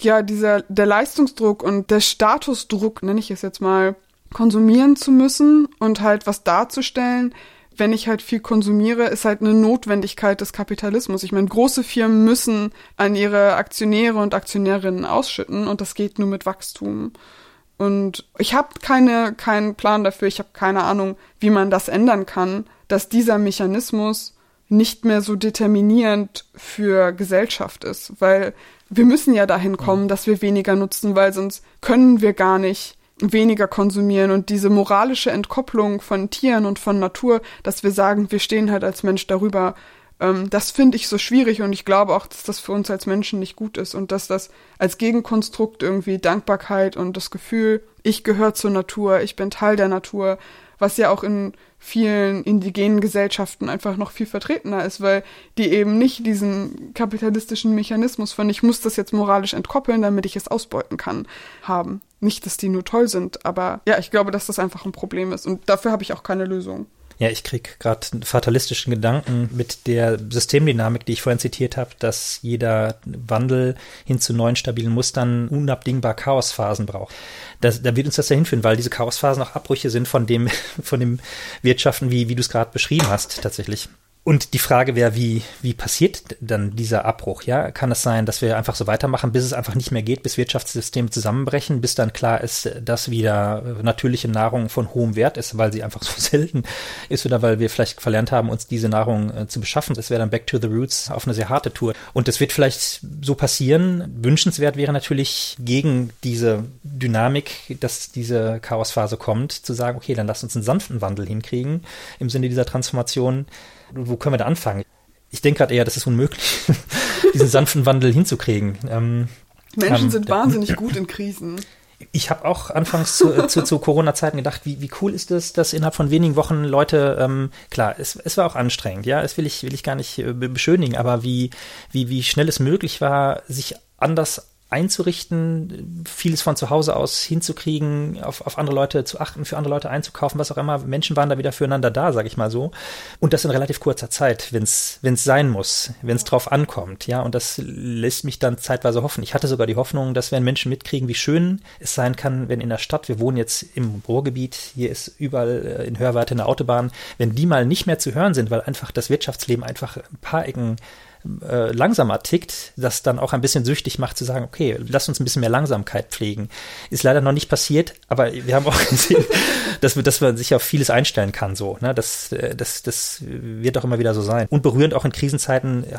ja, dieser, der Leistungsdruck und der Statusdruck, nenne ich es jetzt mal, konsumieren zu müssen und halt was darzustellen, wenn ich halt viel konsumiere, ist halt eine Notwendigkeit des Kapitalismus. Ich meine, große Firmen müssen an ihre Aktionäre und Aktionärinnen ausschütten und das geht nur mit Wachstum. Und ich habe keine keinen Plan dafür, ich habe keine Ahnung, wie man das ändern kann, dass dieser Mechanismus nicht mehr so determinierend für Gesellschaft ist, weil wir müssen ja dahin kommen, dass wir weniger nutzen, weil sonst können wir gar nicht weniger konsumieren. Und diese moralische Entkopplung von Tieren und von Natur, dass wir sagen, wir stehen halt als Mensch darüber, ähm, das finde ich so schwierig. Und ich glaube auch, dass das für uns als Menschen nicht gut ist. Und dass das als Gegenkonstrukt irgendwie Dankbarkeit und das Gefühl, ich gehöre zur Natur, ich bin Teil der Natur, was ja auch in vielen indigenen Gesellschaften einfach noch viel vertretener ist, weil die eben nicht diesen kapitalistischen Mechanismus von ich muss das jetzt moralisch entkoppeln, damit ich es ausbeuten kann, haben. Nicht, dass die nur toll sind, aber ja, ich glaube, dass das einfach ein Problem ist und dafür habe ich auch keine Lösung. Ja, ich krieg gerade einen fatalistischen Gedanken mit der Systemdynamik, die ich vorhin zitiert habe, dass jeder Wandel hin zu neuen stabilen Mustern unabdingbar Chaosphasen braucht. Das, da wird uns das ja hinführen, weil diese Chaosphasen auch Abbrüche sind von dem, [LAUGHS] von dem Wirtschaften, wie, wie du es gerade beschrieben hast, tatsächlich. Und die Frage wäre, wie, wie passiert dann dieser Abbruch? Ja, kann es sein, dass wir einfach so weitermachen, bis es einfach nicht mehr geht, bis Wirtschaftssysteme zusammenbrechen, bis dann klar ist, dass wieder natürliche Nahrung von hohem Wert ist, weil sie einfach [LAUGHS] so selten ist oder weil wir vielleicht verlernt haben, uns diese Nahrung äh, zu beschaffen. Das wäre dann Back to the Roots auf eine sehr harte Tour. Und das wird vielleicht so passieren. Wünschenswert wäre natürlich gegen diese Dynamik, dass diese Chaosphase kommt, zu sagen, okay, dann lass uns einen sanften Wandel hinkriegen im Sinne dieser Transformation wo können wir da anfangen? Ich denke gerade eher, das ist unmöglich, [LAUGHS] diesen sanften Wandel hinzukriegen. Ähm, Menschen ähm, sind wahnsinnig gut in Krisen. Ich habe auch anfangs zu, äh, zu, zu Corona-Zeiten gedacht, wie, wie cool ist es, dass innerhalb von wenigen Wochen Leute, ähm, klar, es, es war auch anstrengend, ja, das will ich, will ich gar nicht äh, beschönigen, aber wie, wie, wie schnell es möglich war, sich anders einzurichten, vieles von zu Hause aus hinzukriegen, auf, auf andere Leute zu achten, für andere Leute einzukaufen, was auch immer. Menschen waren da wieder füreinander da, sag ich mal so. Und das in relativ kurzer Zeit, wenn es sein muss, wenn es drauf ankommt. Ja, und das lässt mich dann zeitweise hoffen. Ich hatte sogar die Hoffnung, dass wenn Menschen mitkriegen, wie schön es sein kann, wenn in der Stadt, wir wohnen jetzt im Ruhrgebiet, hier ist überall äh, in Hörweite eine Autobahn, wenn die mal nicht mehr zu hören sind, weil einfach das Wirtschaftsleben einfach ein paar Ecken äh, langsamer tickt, das dann auch ein bisschen süchtig macht zu sagen, okay, lass uns ein bisschen mehr Langsamkeit pflegen. Ist leider noch nicht passiert, aber wir haben auch [LAUGHS] gesehen, dass, wir, dass man sich auf vieles einstellen kann. So, ne? das, äh, das, das wird auch immer wieder so sein. Und berührend auch in Krisenzeiten äh,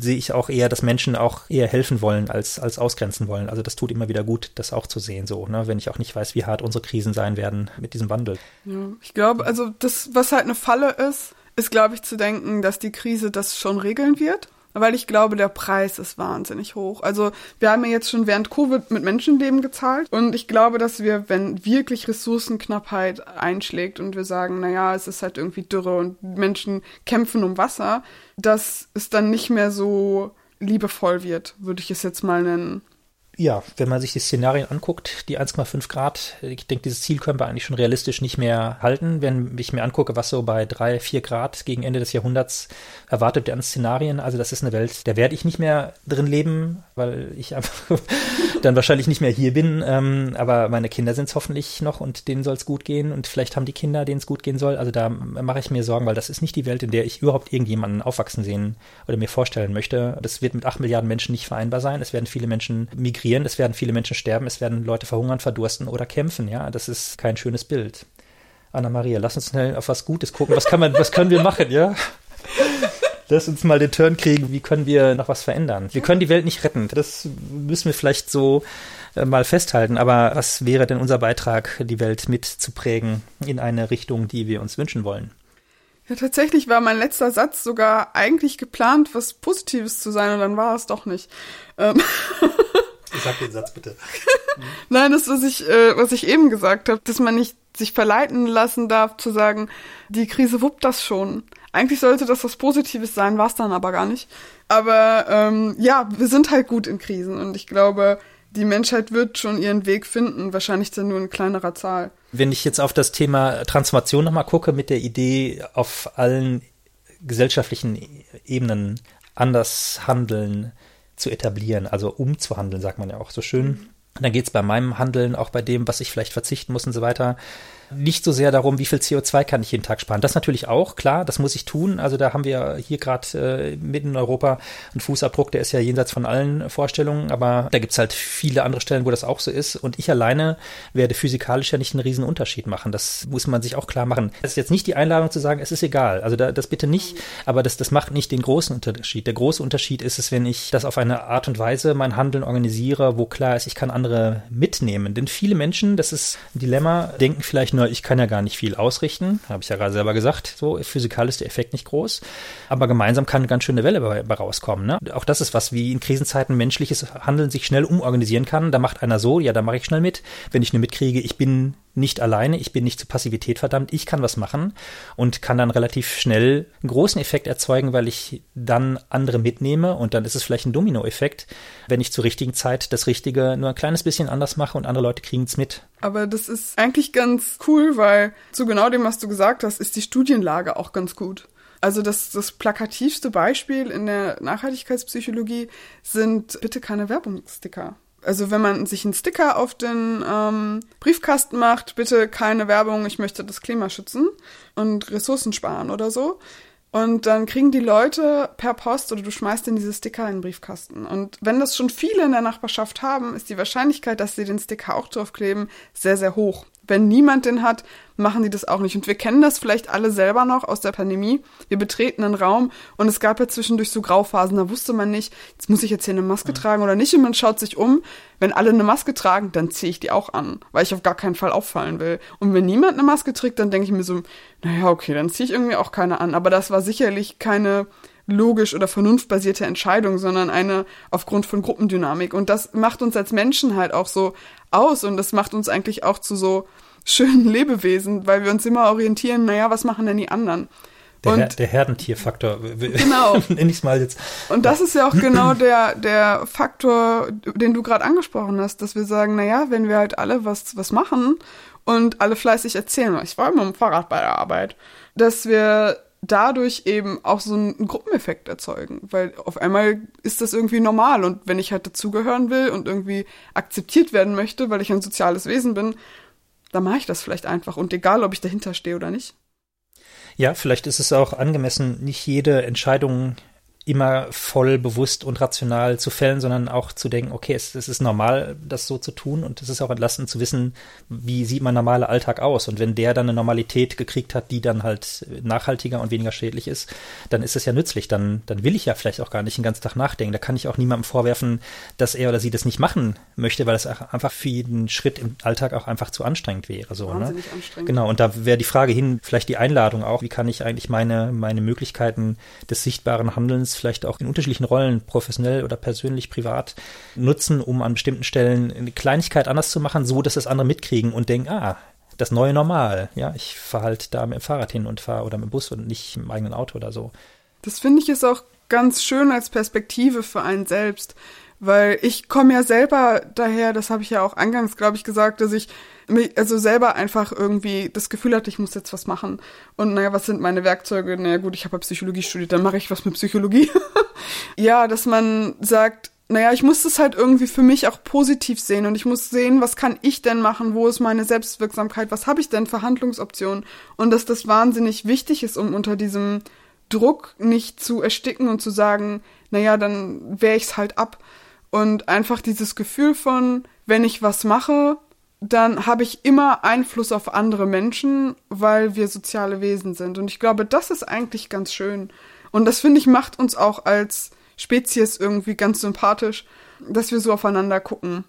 sehe ich auch eher, dass Menschen auch eher helfen wollen als, als ausgrenzen wollen. Also das tut immer wieder gut, das auch zu sehen, so, ne? wenn ich auch nicht weiß, wie hart unsere Krisen sein werden mit diesem Wandel. Ja, ich glaube, also das, was halt eine Falle ist, ist, glaube ich, zu denken, dass die Krise das schon regeln wird weil ich glaube, der Preis ist wahnsinnig hoch. Also wir haben ja jetzt schon während Covid mit Menschenleben gezahlt und ich glaube, dass wir, wenn wirklich Ressourcenknappheit einschlägt und wir sagen, naja, es ist halt irgendwie Dürre und Menschen kämpfen um Wasser, dass es dann nicht mehr so liebevoll wird, würde ich es jetzt mal nennen ja, wenn man sich die Szenarien anguckt, die 1,5 Grad, ich denke, dieses Ziel können wir eigentlich schon realistisch nicht mehr halten. Wenn ich mir angucke, was so bei 3, 4 Grad gegen Ende des Jahrhunderts erwartet wird an Szenarien, also das ist eine Welt, da werde ich nicht mehr drin leben, weil ich [LAUGHS] dann wahrscheinlich nicht mehr hier bin. Ähm, aber meine Kinder sind es hoffentlich noch und denen soll es gut gehen und vielleicht haben die Kinder, denen es gut gehen soll. Also da mache ich mir Sorgen, weil das ist nicht die Welt, in der ich überhaupt irgendjemanden aufwachsen sehen oder mir vorstellen möchte. Das wird mit 8 Milliarden Menschen nicht vereinbar sein. Es werden viele Menschen migrieren frieren, es werden viele Menschen sterben, es werden Leute verhungern, verdursten oder kämpfen. Ja, das ist kein schönes Bild. Anna-Maria, lass uns schnell auf was Gutes gucken. Was kann man, was können wir machen, ja? Lass uns mal den Turn kriegen. Wie können wir noch was verändern? Wir können die Welt nicht retten. Das müssen wir vielleicht so äh, mal festhalten. Aber was wäre denn unser Beitrag, die Welt mitzuprägen in eine Richtung, die wir uns wünschen wollen? Ja, tatsächlich war mein letzter Satz sogar eigentlich geplant, was Positives zu sein, und dann war es doch nicht. Ähm [LAUGHS] Sag den Satz bitte. [LAUGHS] Nein, das, was ich, äh, was ich eben gesagt habe, dass man nicht sich verleiten lassen darf, zu sagen, die Krise wuppt das schon. Eigentlich sollte das was Positives sein, war es dann aber gar nicht. Aber ähm, ja, wir sind halt gut in Krisen und ich glaube, die Menschheit wird schon ihren Weg finden, wahrscheinlich dann nur in kleinerer Zahl. Wenn ich jetzt auf das Thema Transformation nochmal gucke, mit der Idee, auf allen gesellschaftlichen Ebenen anders handeln, zu etablieren, also umzuhandeln, sagt man ja auch so schön. Und dann geht es bei meinem Handeln, auch bei dem, was ich vielleicht verzichten muss und so weiter, nicht so sehr darum, wie viel CO2 kann ich jeden Tag sparen. Das natürlich auch, klar, das muss ich tun. Also da haben wir hier gerade äh, mitten in Europa einen Fußabdruck, der ist ja jenseits von allen Vorstellungen, aber da gibt's halt viele andere Stellen, wo das auch so ist. Und ich alleine werde physikalisch ja nicht einen riesen Unterschied machen. Das muss man sich auch klar machen. Das ist jetzt nicht die Einladung zu sagen, es ist egal. Also da, das bitte nicht, aber das, das macht nicht den großen Unterschied. Der große Unterschied ist es, wenn ich das auf eine Art und Weise mein Handeln organisiere, wo klar ist, ich kann andere mitnehmen. Denn viele Menschen, das ist ein Dilemma, denken vielleicht nur, nur ich kann ja gar nicht viel ausrichten, habe ich ja gerade selber gesagt, so physikal ist der Effekt nicht groß, aber gemeinsam kann eine ganz schöne Welle bei, bei rauskommen. Ne? Auch das ist was, wie in Krisenzeiten menschliches Handeln sich schnell umorganisieren kann. Da macht einer so, ja, da mache ich schnell mit. Wenn ich nur mitkriege, ich bin nicht alleine, ich bin nicht zur Passivität verdammt, ich kann was machen und kann dann relativ schnell einen großen Effekt erzeugen, weil ich dann andere mitnehme und dann ist es vielleicht ein Dominoeffekt, wenn ich zur richtigen Zeit das Richtige nur ein kleines bisschen anders mache und andere Leute kriegen es mit. Aber das ist eigentlich ganz cool, weil zu genau dem, was du gesagt hast, ist die Studienlage auch ganz gut. Also das, das plakativste Beispiel in der Nachhaltigkeitspsychologie sind bitte keine Werbungssticker also wenn man sich einen Sticker auf den ähm, Briefkasten macht, bitte keine Werbung, ich möchte das Klima schützen und Ressourcen sparen oder so. Und dann kriegen die Leute per Post oder du schmeißt in diese Sticker in den Briefkasten. Und wenn das schon viele in der Nachbarschaft haben, ist die Wahrscheinlichkeit, dass sie den Sticker auch draufkleben, sehr, sehr hoch. Wenn niemand den hat, machen die das auch nicht. Und wir kennen das vielleicht alle selber noch aus der Pandemie. Wir betreten einen Raum und es gab ja zwischendurch so Grauphasen, da wusste man nicht, jetzt muss ich jetzt hier eine Maske mhm. tragen oder nicht. Und man schaut sich um, wenn alle eine Maske tragen, dann ziehe ich die auch an, weil ich auf gar keinen Fall auffallen will. Und wenn niemand eine Maske trägt, dann denke ich mir so, naja, okay, dann ziehe ich irgendwie auch keine an. Aber das war sicherlich keine logisch oder vernunftbasierte Entscheidung, sondern eine aufgrund von Gruppendynamik. Und das macht uns als Menschen halt auch so aus und das macht uns eigentlich auch zu so schönen Lebewesen, weil wir uns immer orientieren, naja, was machen denn die anderen? Der, Her der Herdentierfaktor. Genau. [LAUGHS] Nenne ich mal jetzt. Und das ist ja auch genau der, der Faktor, den du gerade angesprochen hast, dass wir sagen, naja, wenn wir halt alle was, was machen und alle fleißig erzählen, ich war immer dem Fahrrad bei der Arbeit, dass wir dadurch eben auch so einen Gruppeneffekt erzeugen, weil auf einmal ist das irgendwie normal und wenn ich halt dazugehören will und irgendwie akzeptiert werden möchte, weil ich ein soziales Wesen bin, dann mache ich das vielleicht einfach und egal, ob ich dahinter stehe oder nicht. Ja, vielleicht ist es auch angemessen, nicht jede Entscheidung immer voll bewusst und rational zu fällen, sondern auch zu denken, okay, es, es, ist normal, das so zu tun und es ist auch entlastend zu wissen, wie sieht mein normaler Alltag aus und wenn der dann eine Normalität gekriegt hat, die dann halt nachhaltiger und weniger schädlich ist, dann ist es ja nützlich, dann, dann will ich ja vielleicht auch gar nicht den ganzen Tag nachdenken, da kann ich auch niemandem vorwerfen, dass er oder sie das nicht machen möchte, weil es einfach für jeden Schritt im Alltag auch einfach zu anstrengend wäre, so, ne? Wahnsinnig ne? anstrengend. Genau, und da wäre die Frage hin, vielleicht die Einladung auch, wie kann ich eigentlich meine, meine Möglichkeiten des sichtbaren Handelns vielleicht auch in unterschiedlichen Rollen, professionell oder persönlich, privat, nutzen, um an bestimmten Stellen eine Kleinigkeit anders zu machen, so dass das andere mitkriegen und denken, ah, das neue Normal. Ja, ich fahre halt da mit dem Fahrrad hin und fahre oder mit dem Bus und nicht im eigenen Auto oder so. Das finde ich ist auch ganz schön als Perspektive für einen selbst, weil ich komme ja selber daher, das habe ich ja auch eingangs, glaube ich, gesagt, dass ich mich, also selber einfach irgendwie das Gefühl hatte, ich muss jetzt was machen. Und naja, was sind meine Werkzeuge? Naja gut, ich habe ja Psychologie studiert, dann mache ich was mit Psychologie. [LAUGHS] ja, dass man sagt, naja, ich muss das halt irgendwie für mich auch positiv sehen und ich muss sehen, was kann ich denn machen, wo ist meine Selbstwirksamkeit, was habe ich denn für Handlungsoptionen und dass das wahnsinnig wichtig ist, um unter diesem Druck nicht zu ersticken und zu sagen, naja, dann wehre ich's halt ab, und einfach dieses Gefühl von, wenn ich was mache, dann habe ich immer Einfluss auf andere Menschen, weil wir soziale Wesen sind. Und ich glaube, das ist eigentlich ganz schön. Und das finde ich macht uns auch als Spezies irgendwie ganz sympathisch, dass wir so aufeinander gucken.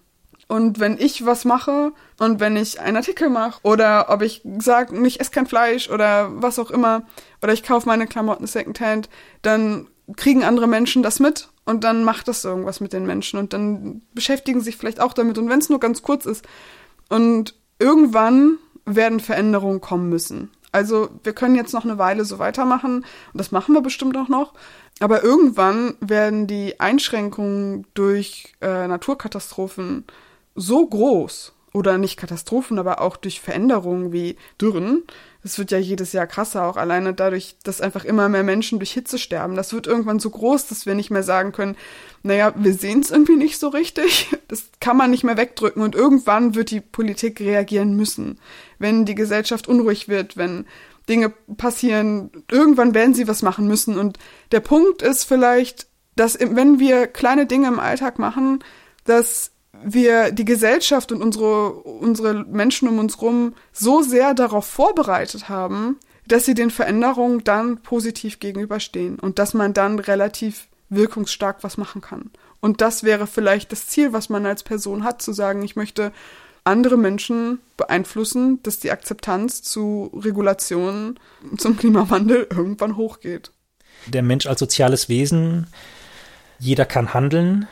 Und wenn ich was mache und wenn ich einen Artikel mache oder ob ich sage, ich esse kein Fleisch oder was auch immer oder ich kaufe meine Klamotten Secondhand, dann kriegen andere Menschen das mit und dann macht das irgendwas mit den Menschen und dann beschäftigen sich vielleicht auch damit und wenn es nur ganz kurz ist. Und irgendwann werden Veränderungen kommen müssen. Also wir können jetzt noch eine Weile so weitermachen und das machen wir bestimmt auch noch. Aber irgendwann werden die Einschränkungen durch äh, Naturkatastrophen so groß oder nicht Katastrophen, aber auch durch Veränderungen wie Dürren, es wird ja jedes Jahr krasser, auch alleine dadurch, dass einfach immer mehr Menschen durch Hitze sterben. Das wird irgendwann so groß, dass wir nicht mehr sagen können, naja, wir sehen es irgendwie nicht so richtig. Das kann man nicht mehr wegdrücken und irgendwann wird die Politik reagieren müssen. Wenn die Gesellschaft unruhig wird, wenn Dinge passieren, irgendwann werden sie was machen müssen. Und der Punkt ist vielleicht, dass wenn wir kleine Dinge im Alltag machen, dass wir die Gesellschaft und unsere, unsere Menschen um uns rum so sehr darauf vorbereitet haben, dass sie den Veränderungen dann positiv gegenüberstehen und dass man dann relativ wirkungsstark was machen kann. Und das wäre vielleicht das Ziel, was man als Person hat, zu sagen, ich möchte andere Menschen beeinflussen, dass die Akzeptanz zu Regulationen zum Klimawandel irgendwann hochgeht. Der Mensch als soziales Wesen, jeder kann handeln,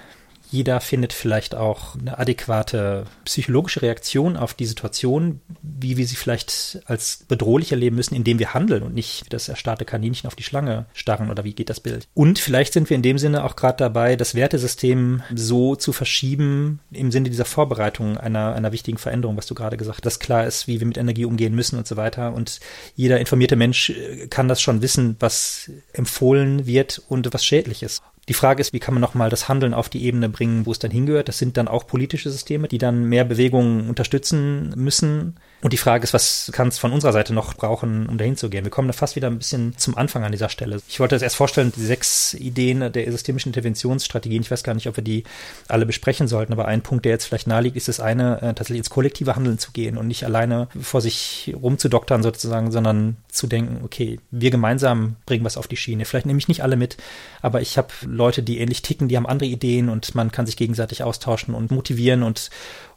jeder findet vielleicht auch eine adäquate psychologische Reaktion auf die Situation, wie wir sie vielleicht als bedrohlich erleben müssen, indem wir handeln und nicht das erstarrte Kaninchen auf die Schlange starren oder wie geht das Bild. Und vielleicht sind wir in dem Sinne auch gerade dabei, das Wertesystem so zu verschieben im Sinne dieser Vorbereitung einer, einer wichtigen Veränderung, was du gerade gesagt hast, dass klar ist, wie wir mit Energie umgehen müssen und so weiter. Und jeder informierte Mensch kann das schon wissen, was empfohlen wird und was schädlich ist. Die Frage ist, wie kann man nochmal das Handeln auf die Ebene bringen, wo es dann hingehört. Das sind dann auch politische Systeme, die dann mehr Bewegungen unterstützen müssen. Und die Frage ist, was kann es von unserer Seite noch brauchen, um dahin zu gehen? Wir kommen da fast wieder ein bisschen zum Anfang an dieser Stelle. Ich wollte das erst vorstellen, die sechs Ideen der systemischen Interventionsstrategien. Ich weiß gar nicht, ob wir die alle besprechen sollten, aber ein Punkt, der jetzt vielleicht naheliegt, ist das eine, äh, tatsächlich ins kollektive Handeln zu gehen und nicht alleine vor sich rumzudoktern sozusagen, sondern zu denken, okay, wir gemeinsam bringen was auf die Schiene. Vielleicht nehme ich nicht alle mit, aber ich habe Leute, die ähnlich ticken, die haben andere Ideen und man kann sich gegenseitig austauschen und motivieren und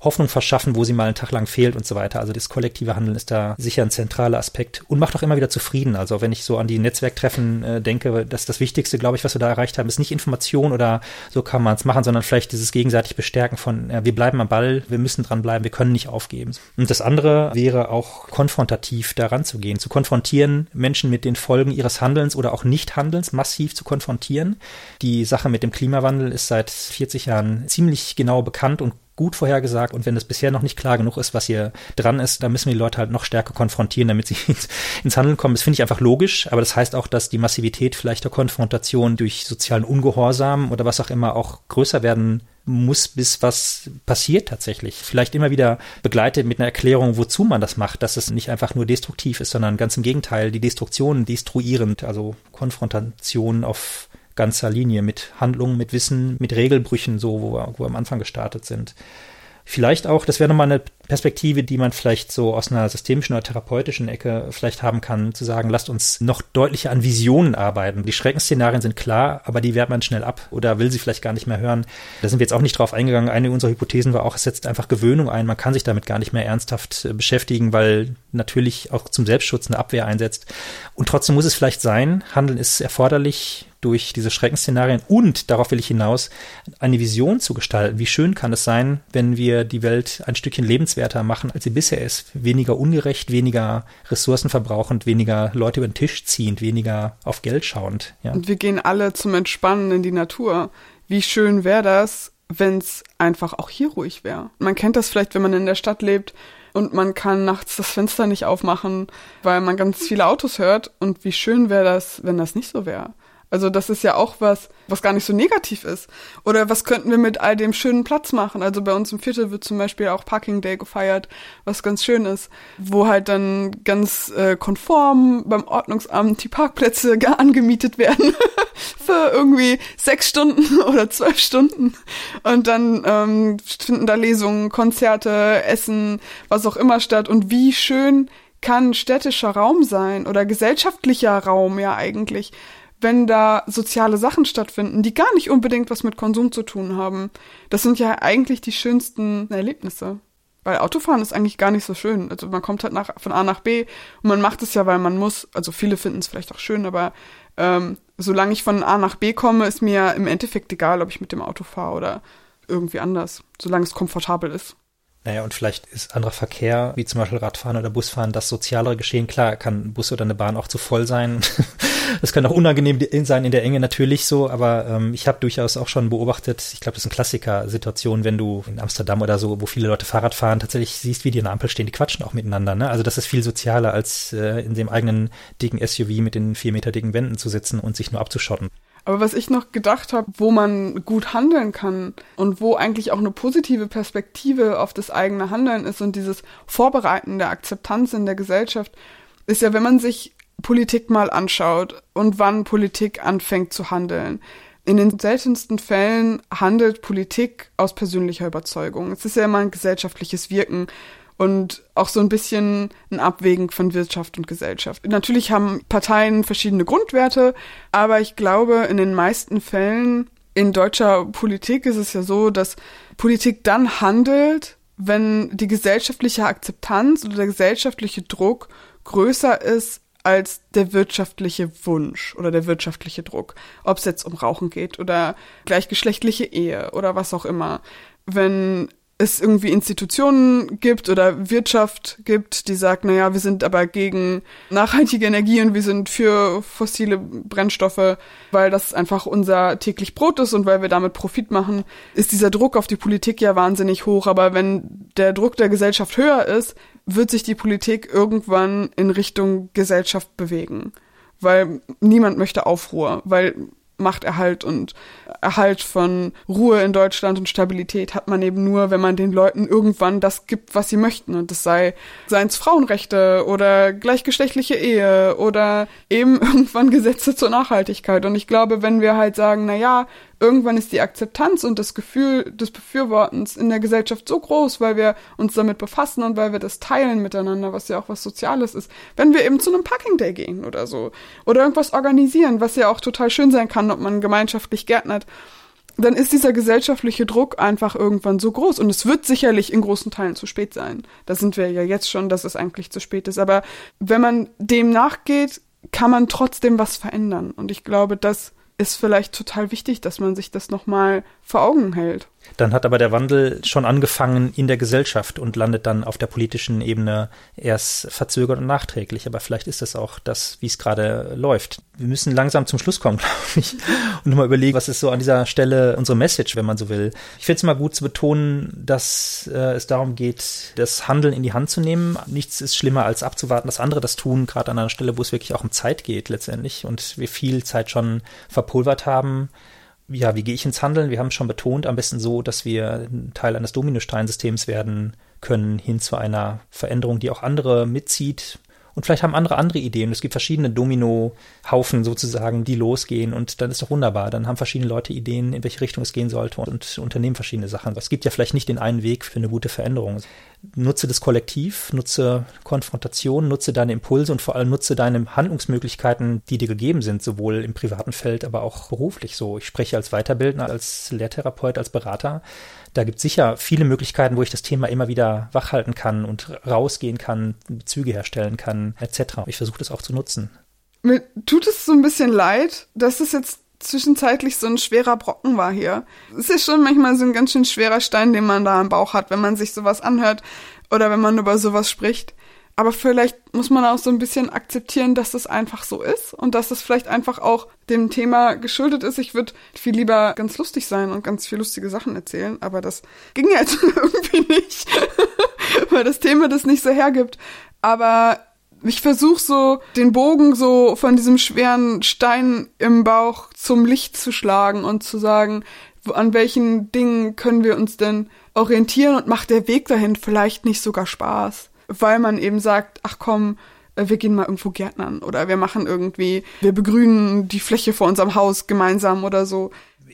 Hoffnung verschaffen, wo sie mal einen Tag lang fehlt und so weiter. Also das kollektive Handeln ist da sicher ein zentraler Aspekt und macht auch immer wieder zufrieden. Also wenn ich so an die Netzwerktreffen äh, denke, dass das Wichtigste, glaube ich, was wir da erreicht haben, ist nicht Information oder so kann man es machen, sondern vielleicht dieses gegenseitig Bestärken von, äh, wir bleiben am Ball, wir müssen dranbleiben, wir können nicht aufgeben. Und das andere wäre auch konfrontativ daran zu gehen, zu konfrontieren, Menschen mit den Folgen ihres Handelns oder auch Nichthandelns massiv zu konfrontieren. Die Sache mit dem Klimawandel ist seit 40 Jahren ziemlich genau bekannt und gut vorhergesagt und wenn es bisher noch nicht klar genug ist, was hier dran ist, dann müssen wir die Leute halt noch stärker konfrontieren, damit sie [LAUGHS] ins, ins Handeln kommen. Das finde ich einfach logisch, aber das heißt auch, dass die Massivität vielleicht der Konfrontation durch sozialen Ungehorsam oder was auch immer auch größer werden muss, bis was passiert tatsächlich. Vielleicht immer wieder begleitet mit einer Erklärung, wozu man das macht, dass es nicht einfach nur destruktiv ist, sondern ganz im Gegenteil, die Destruktion destruierend, also Konfrontation auf ganzer Linie mit Handlungen, mit Wissen, mit Regelbrüchen, so wo wir, wo wir am Anfang gestartet sind. Vielleicht auch, das wäre nochmal eine Perspektive, die man vielleicht so aus einer systemischen oder therapeutischen Ecke vielleicht haben kann, zu sagen, lasst uns noch deutlicher an Visionen arbeiten. Die Schreckensszenarien sind klar, aber die wehrt man schnell ab oder will sie vielleicht gar nicht mehr hören. Da sind wir jetzt auch nicht drauf eingegangen. Eine unserer Hypothesen war auch, es setzt einfach Gewöhnung ein. Man kann sich damit gar nicht mehr ernsthaft äh, beschäftigen, weil natürlich auch zum Selbstschutz eine Abwehr einsetzt. Und trotzdem muss es vielleicht sein, Handeln ist erforderlich, durch diese Schreckensszenarien und, darauf will ich hinaus, eine Vision zu gestalten. Wie schön kann es sein, wenn wir die Welt ein Stückchen lebenswerter machen, als sie bisher ist. Weniger ungerecht, weniger ressourcenverbrauchend, weniger Leute über den Tisch ziehend, weniger auf Geld schauend. Ja. Und wir gehen alle zum Entspannen in die Natur. Wie schön wäre das, wenn es einfach auch hier ruhig wäre. Man kennt das vielleicht, wenn man in der Stadt lebt und man kann nachts das Fenster nicht aufmachen, weil man ganz viele Autos hört. Und wie schön wäre das, wenn das nicht so wäre. Also das ist ja auch was, was gar nicht so negativ ist. Oder was könnten wir mit all dem schönen Platz machen? Also bei uns im Viertel wird zum Beispiel auch Parking Day gefeiert, was ganz schön ist, wo halt dann ganz äh, konform beim Ordnungsamt die Parkplätze [LAUGHS] gar angemietet werden [LAUGHS] für irgendwie sechs Stunden [LAUGHS] oder zwölf Stunden. Und dann ähm, finden da Lesungen, Konzerte, Essen, was auch immer statt. Und wie schön kann städtischer Raum sein oder gesellschaftlicher Raum ja eigentlich wenn da soziale Sachen stattfinden, die gar nicht unbedingt was mit Konsum zu tun haben. Das sind ja eigentlich die schönsten Erlebnisse. Weil Autofahren ist eigentlich gar nicht so schön. Also man kommt halt nach, von A nach B und man macht es ja, weil man muss. Also viele finden es vielleicht auch schön, aber ähm, solange ich von A nach B komme, ist mir im Endeffekt egal, ob ich mit dem Auto fahre oder irgendwie anders. Solange es komfortabel ist. Naja, und vielleicht ist anderer Verkehr, wie zum Beispiel Radfahren oder Busfahren, das sozialere Geschehen. Klar, kann ein Bus oder eine Bahn auch zu voll sein. [LAUGHS] Das kann auch unangenehm sein in der Enge natürlich so, aber ähm, ich habe durchaus auch schon beobachtet, ich glaube, das ist ein Klassiker-Situation, wenn du in Amsterdam oder so, wo viele Leute Fahrrad fahren, tatsächlich siehst, wie die an der Ampel stehen, die quatschen auch miteinander. Ne? Also das ist viel sozialer, als äh, in dem eigenen dicken SUV mit den vier Meter dicken Wänden zu sitzen und sich nur abzuschotten. Aber was ich noch gedacht habe, wo man gut handeln kann und wo eigentlich auch eine positive Perspektive auf das eigene Handeln ist und dieses Vorbereiten der Akzeptanz in der Gesellschaft, ist ja, wenn man sich Politik mal anschaut und wann Politik anfängt zu handeln. In den seltensten Fällen handelt Politik aus persönlicher Überzeugung. Es ist ja immer ein gesellschaftliches Wirken und auch so ein bisschen ein Abwägen von Wirtschaft und Gesellschaft. Natürlich haben Parteien verschiedene Grundwerte, aber ich glaube, in den meisten Fällen in deutscher Politik ist es ja so, dass Politik dann handelt, wenn die gesellschaftliche Akzeptanz oder der gesellschaftliche Druck größer ist als der wirtschaftliche Wunsch oder der wirtschaftliche Druck. Ob es jetzt um Rauchen geht oder gleichgeschlechtliche Ehe oder was auch immer. Wenn es irgendwie Institutionen gibt oder Wirtschaft gibt, die sagt, naja, wir sind aber gegen nachhaltige Energie und wir sind für fossile Brennstoffe, weil das einfach unser täglich Brot ist und weil wir damit Profit machen, ist dieser Druck auf die Politik ja wahnsinnig hoch. Aber wenn der Druck der Gesellschaft höher ist, wird sich die Politik irgendwann in Richtung Gesellschaft bewegen. Weil niemand möchte Aufruhr, weil Machterhalt und Erhalt von Ruhe in Deutschland und Stabilität hat man eben nur, wenn man den Leuten irgendwann das gibt, was sie möchten. Und das sei, seien es Frauenrechte oder gleichgeschlechtliche Ehe oder eben [LAUGHS] irgendwann Gesetze zur Nachhaltigkeit. Und ich glaube, wenn wir halt sagen, na ja, irgendwann ist die Akzeptanz und das Gefühl des Befürwortens in der Gesellschaft so groß, weil wir uns damit befassen und weil wir das teilen miteinander, was ja auch was Soziales ist. Wenn wir eben zu einem Packing Day gehen oder so oder irgendwas organisieren, was ja auch total schön sein kann, ob man gemeinschaftlich gärtnert, dann ist dieser gesellschaftliche Druck einfach irgendwann so groß. Und es wird sicherlich in großen Teilen zu spät sein. Da sind wir ja jetzt schon, dass es eigentlich zu spät ist. Aber wenn man dem nachgeht, kann man trotzdem was verändern. Und ich glaube, das ist vielleicht total wichtig, dass man sich das nochmal vor Augen hält. Dann hat aber der Wandel schon angefangen in der Gesellschaft und landet dann auf der politischen Ebene erst verzögert und nachträglich. Aber vielleicht ist das auch das, wie es gerade läuft. Wir müssen langsam zum Schluss kommen, [LAUGHS] glaube ich, und nochmal überlegen, was ist so an dieser Stelle unsere Message, wenn man so will. Ich finde es mal gut zu betonen, dass äh, es darum geht, das Handeln in die Hand zu nehmen. Nichts ist schlimmer, als abzuwarten, dass andere das tun, gerade an einer Stelle, wo es wirklich auch um Zeit geht letztendlich und wir viel Zeit schon verpulvert haben ja, wie gehe ich ins Handeln? Wir haben es schon betont, am besten so, dass wir Teil eines Dominostrahlensystems werden können, hin zu einer Veränderung, die auch andere mitzieht, und vielleicht haben andere andere Ideen. Es gibt verschiedene Domino-Haufen sozusagen, die losgehen und dann ist doch wunderbar. Dann haben verschiedene Leute Ideen, in welche Richtung es gehen sollte und unternehmen verschiedene Sachen. Es gibt ja vielleicht nicht den einen Weg für eine gute Veränderung. Nutze das Kollektiv, nutze Konfrontation, nutze deine Impulse und vor allem nutze deine Handlungsmöglichkeiten, die dir gegeben sind, sowohl im privaten Feld, aber auch beruflich so. Ich spreche als Weiterbildner, als Lehrtherapeut, als Berater da gibt es sicher viele Möglichkeiten, wo ich das Thema immer wieder wachhalten kann und rausgehen kann, Bezüge herstellen kann, etc. Ich versuche das auch zu nutzen. Mir tut es so ein bisschen leid, dass es jetzt zwischenzeitlich so ein schwerer Brocken war hier. Es ist schon manchmal so ein ganz schön schwerer Stein, den man da am Bauch hat, wenn man sich sowas anhört oder wenn man über sowas spricht. Aber vielleicht muss man auch so ein bisschen akzeptieren, dass das einfach so ist und dass das vielleicht einfach auch dem Thema geschuldet ist. Ich würde viel lieber ganz lustig sein und ganz viel lustige Sachen erzählen, aber das ging jetzt [LAUGHS] irgendwie nicht, [LAUGHS] weil das Thema das nicht so hergibt. Aber ich versuche so den Bogen so von diesem schweren Stein im Bauch zum Licht zu schlagen und zu sagen, an welchen Dingen können wir uns denn orientieren und macht der Weg dahin vielleicht nicht sogar Spaß? weil man eben sagt, ach komm, äh, wir gehen mal irgendwo Gärtnern oder wir machen irgendwie, wir begrünen die Fläche vor unserem Haus gemeinsam oder so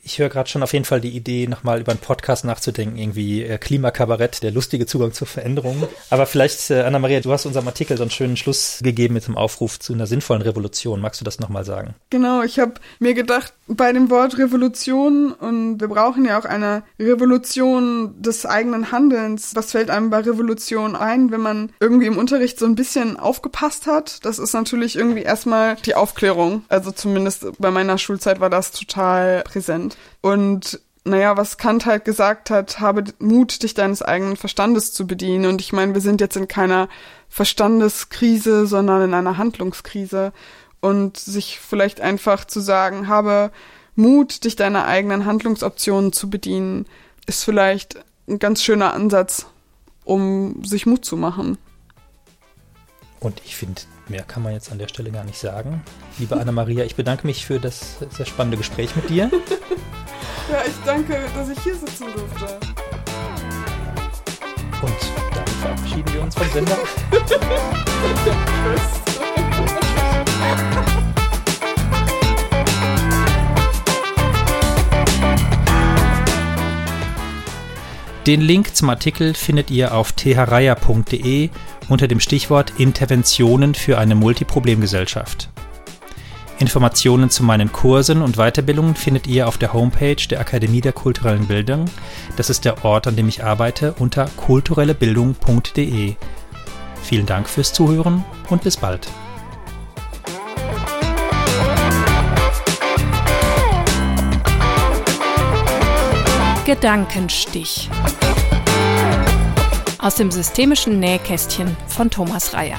ich höre gerade schon auf jeden Fall die Idee, nochmal über einen Podcast nachzudenken, irgendwie äh, Klimakabarett, der lustige Zugang zur Veränderung. Aber vielleicht, äh, Anna-Maria, du hast unserem Artikel so einen schönen Schluss gegeben mit dem Aufruf zu einer sinnvollen Revolution. Magst du das nochmal sagen? Genau, ich habe mir gedacht, bei dem Wort Revolution, und wir brauchen ja auch eine Revolution des eigenen Handelns, was fällt einem bei Revolution ein, wenn man irgendwie im Unterricht so ein bisschen aufgepasst hat? Das ist natürlich irgendwie erstmal die Aufklärung. Also zumindest bei meiner Schulzeit war das total präsent. Und naja, was Kant halt gesagt hat, habe Mut, dich deines eigenen Verstandes zu bedienen. Und ich meine, wir sind jetzt in keiner Verstandeskrise, sondern in einer Handlungskrise. Und sich vielleicht einfach zu sagen, habe Mut, dich deiner eigenen Handlungsoptionen zu bedienen, ist vielleicht ein ganz schöner Ansatz, um sich Mut zu machen. Und ich finde, mehr kann man jetzt an der Stelle gar nicht sagen. Liebe Anna-Maria, ich bedanke mich für das sehr spannende Gespräch mit dir. [LAUGHS] ja, ich danke, dass ich hier sitzen durfte. Und dann verabschieden wir uns vom Sender. [LAUGHS] Den Link zum Artikel findet ihr auf tharaya.de unter dem Stichwort Interventionen für eine Multiproblemgesellschaft. Informationen zu meinen Kursen und Weiterbildungen findet ihr auf der Homepage der Akademie der kulturellen Bildung. Das ist der Ort, an dem ich arbeite, unter kulturellebildung.de. Vielen Dank fürs Zuhören und bis bald. Gedankenstich. Aus dem systemischen Nähkästchen von Thomas Reyer.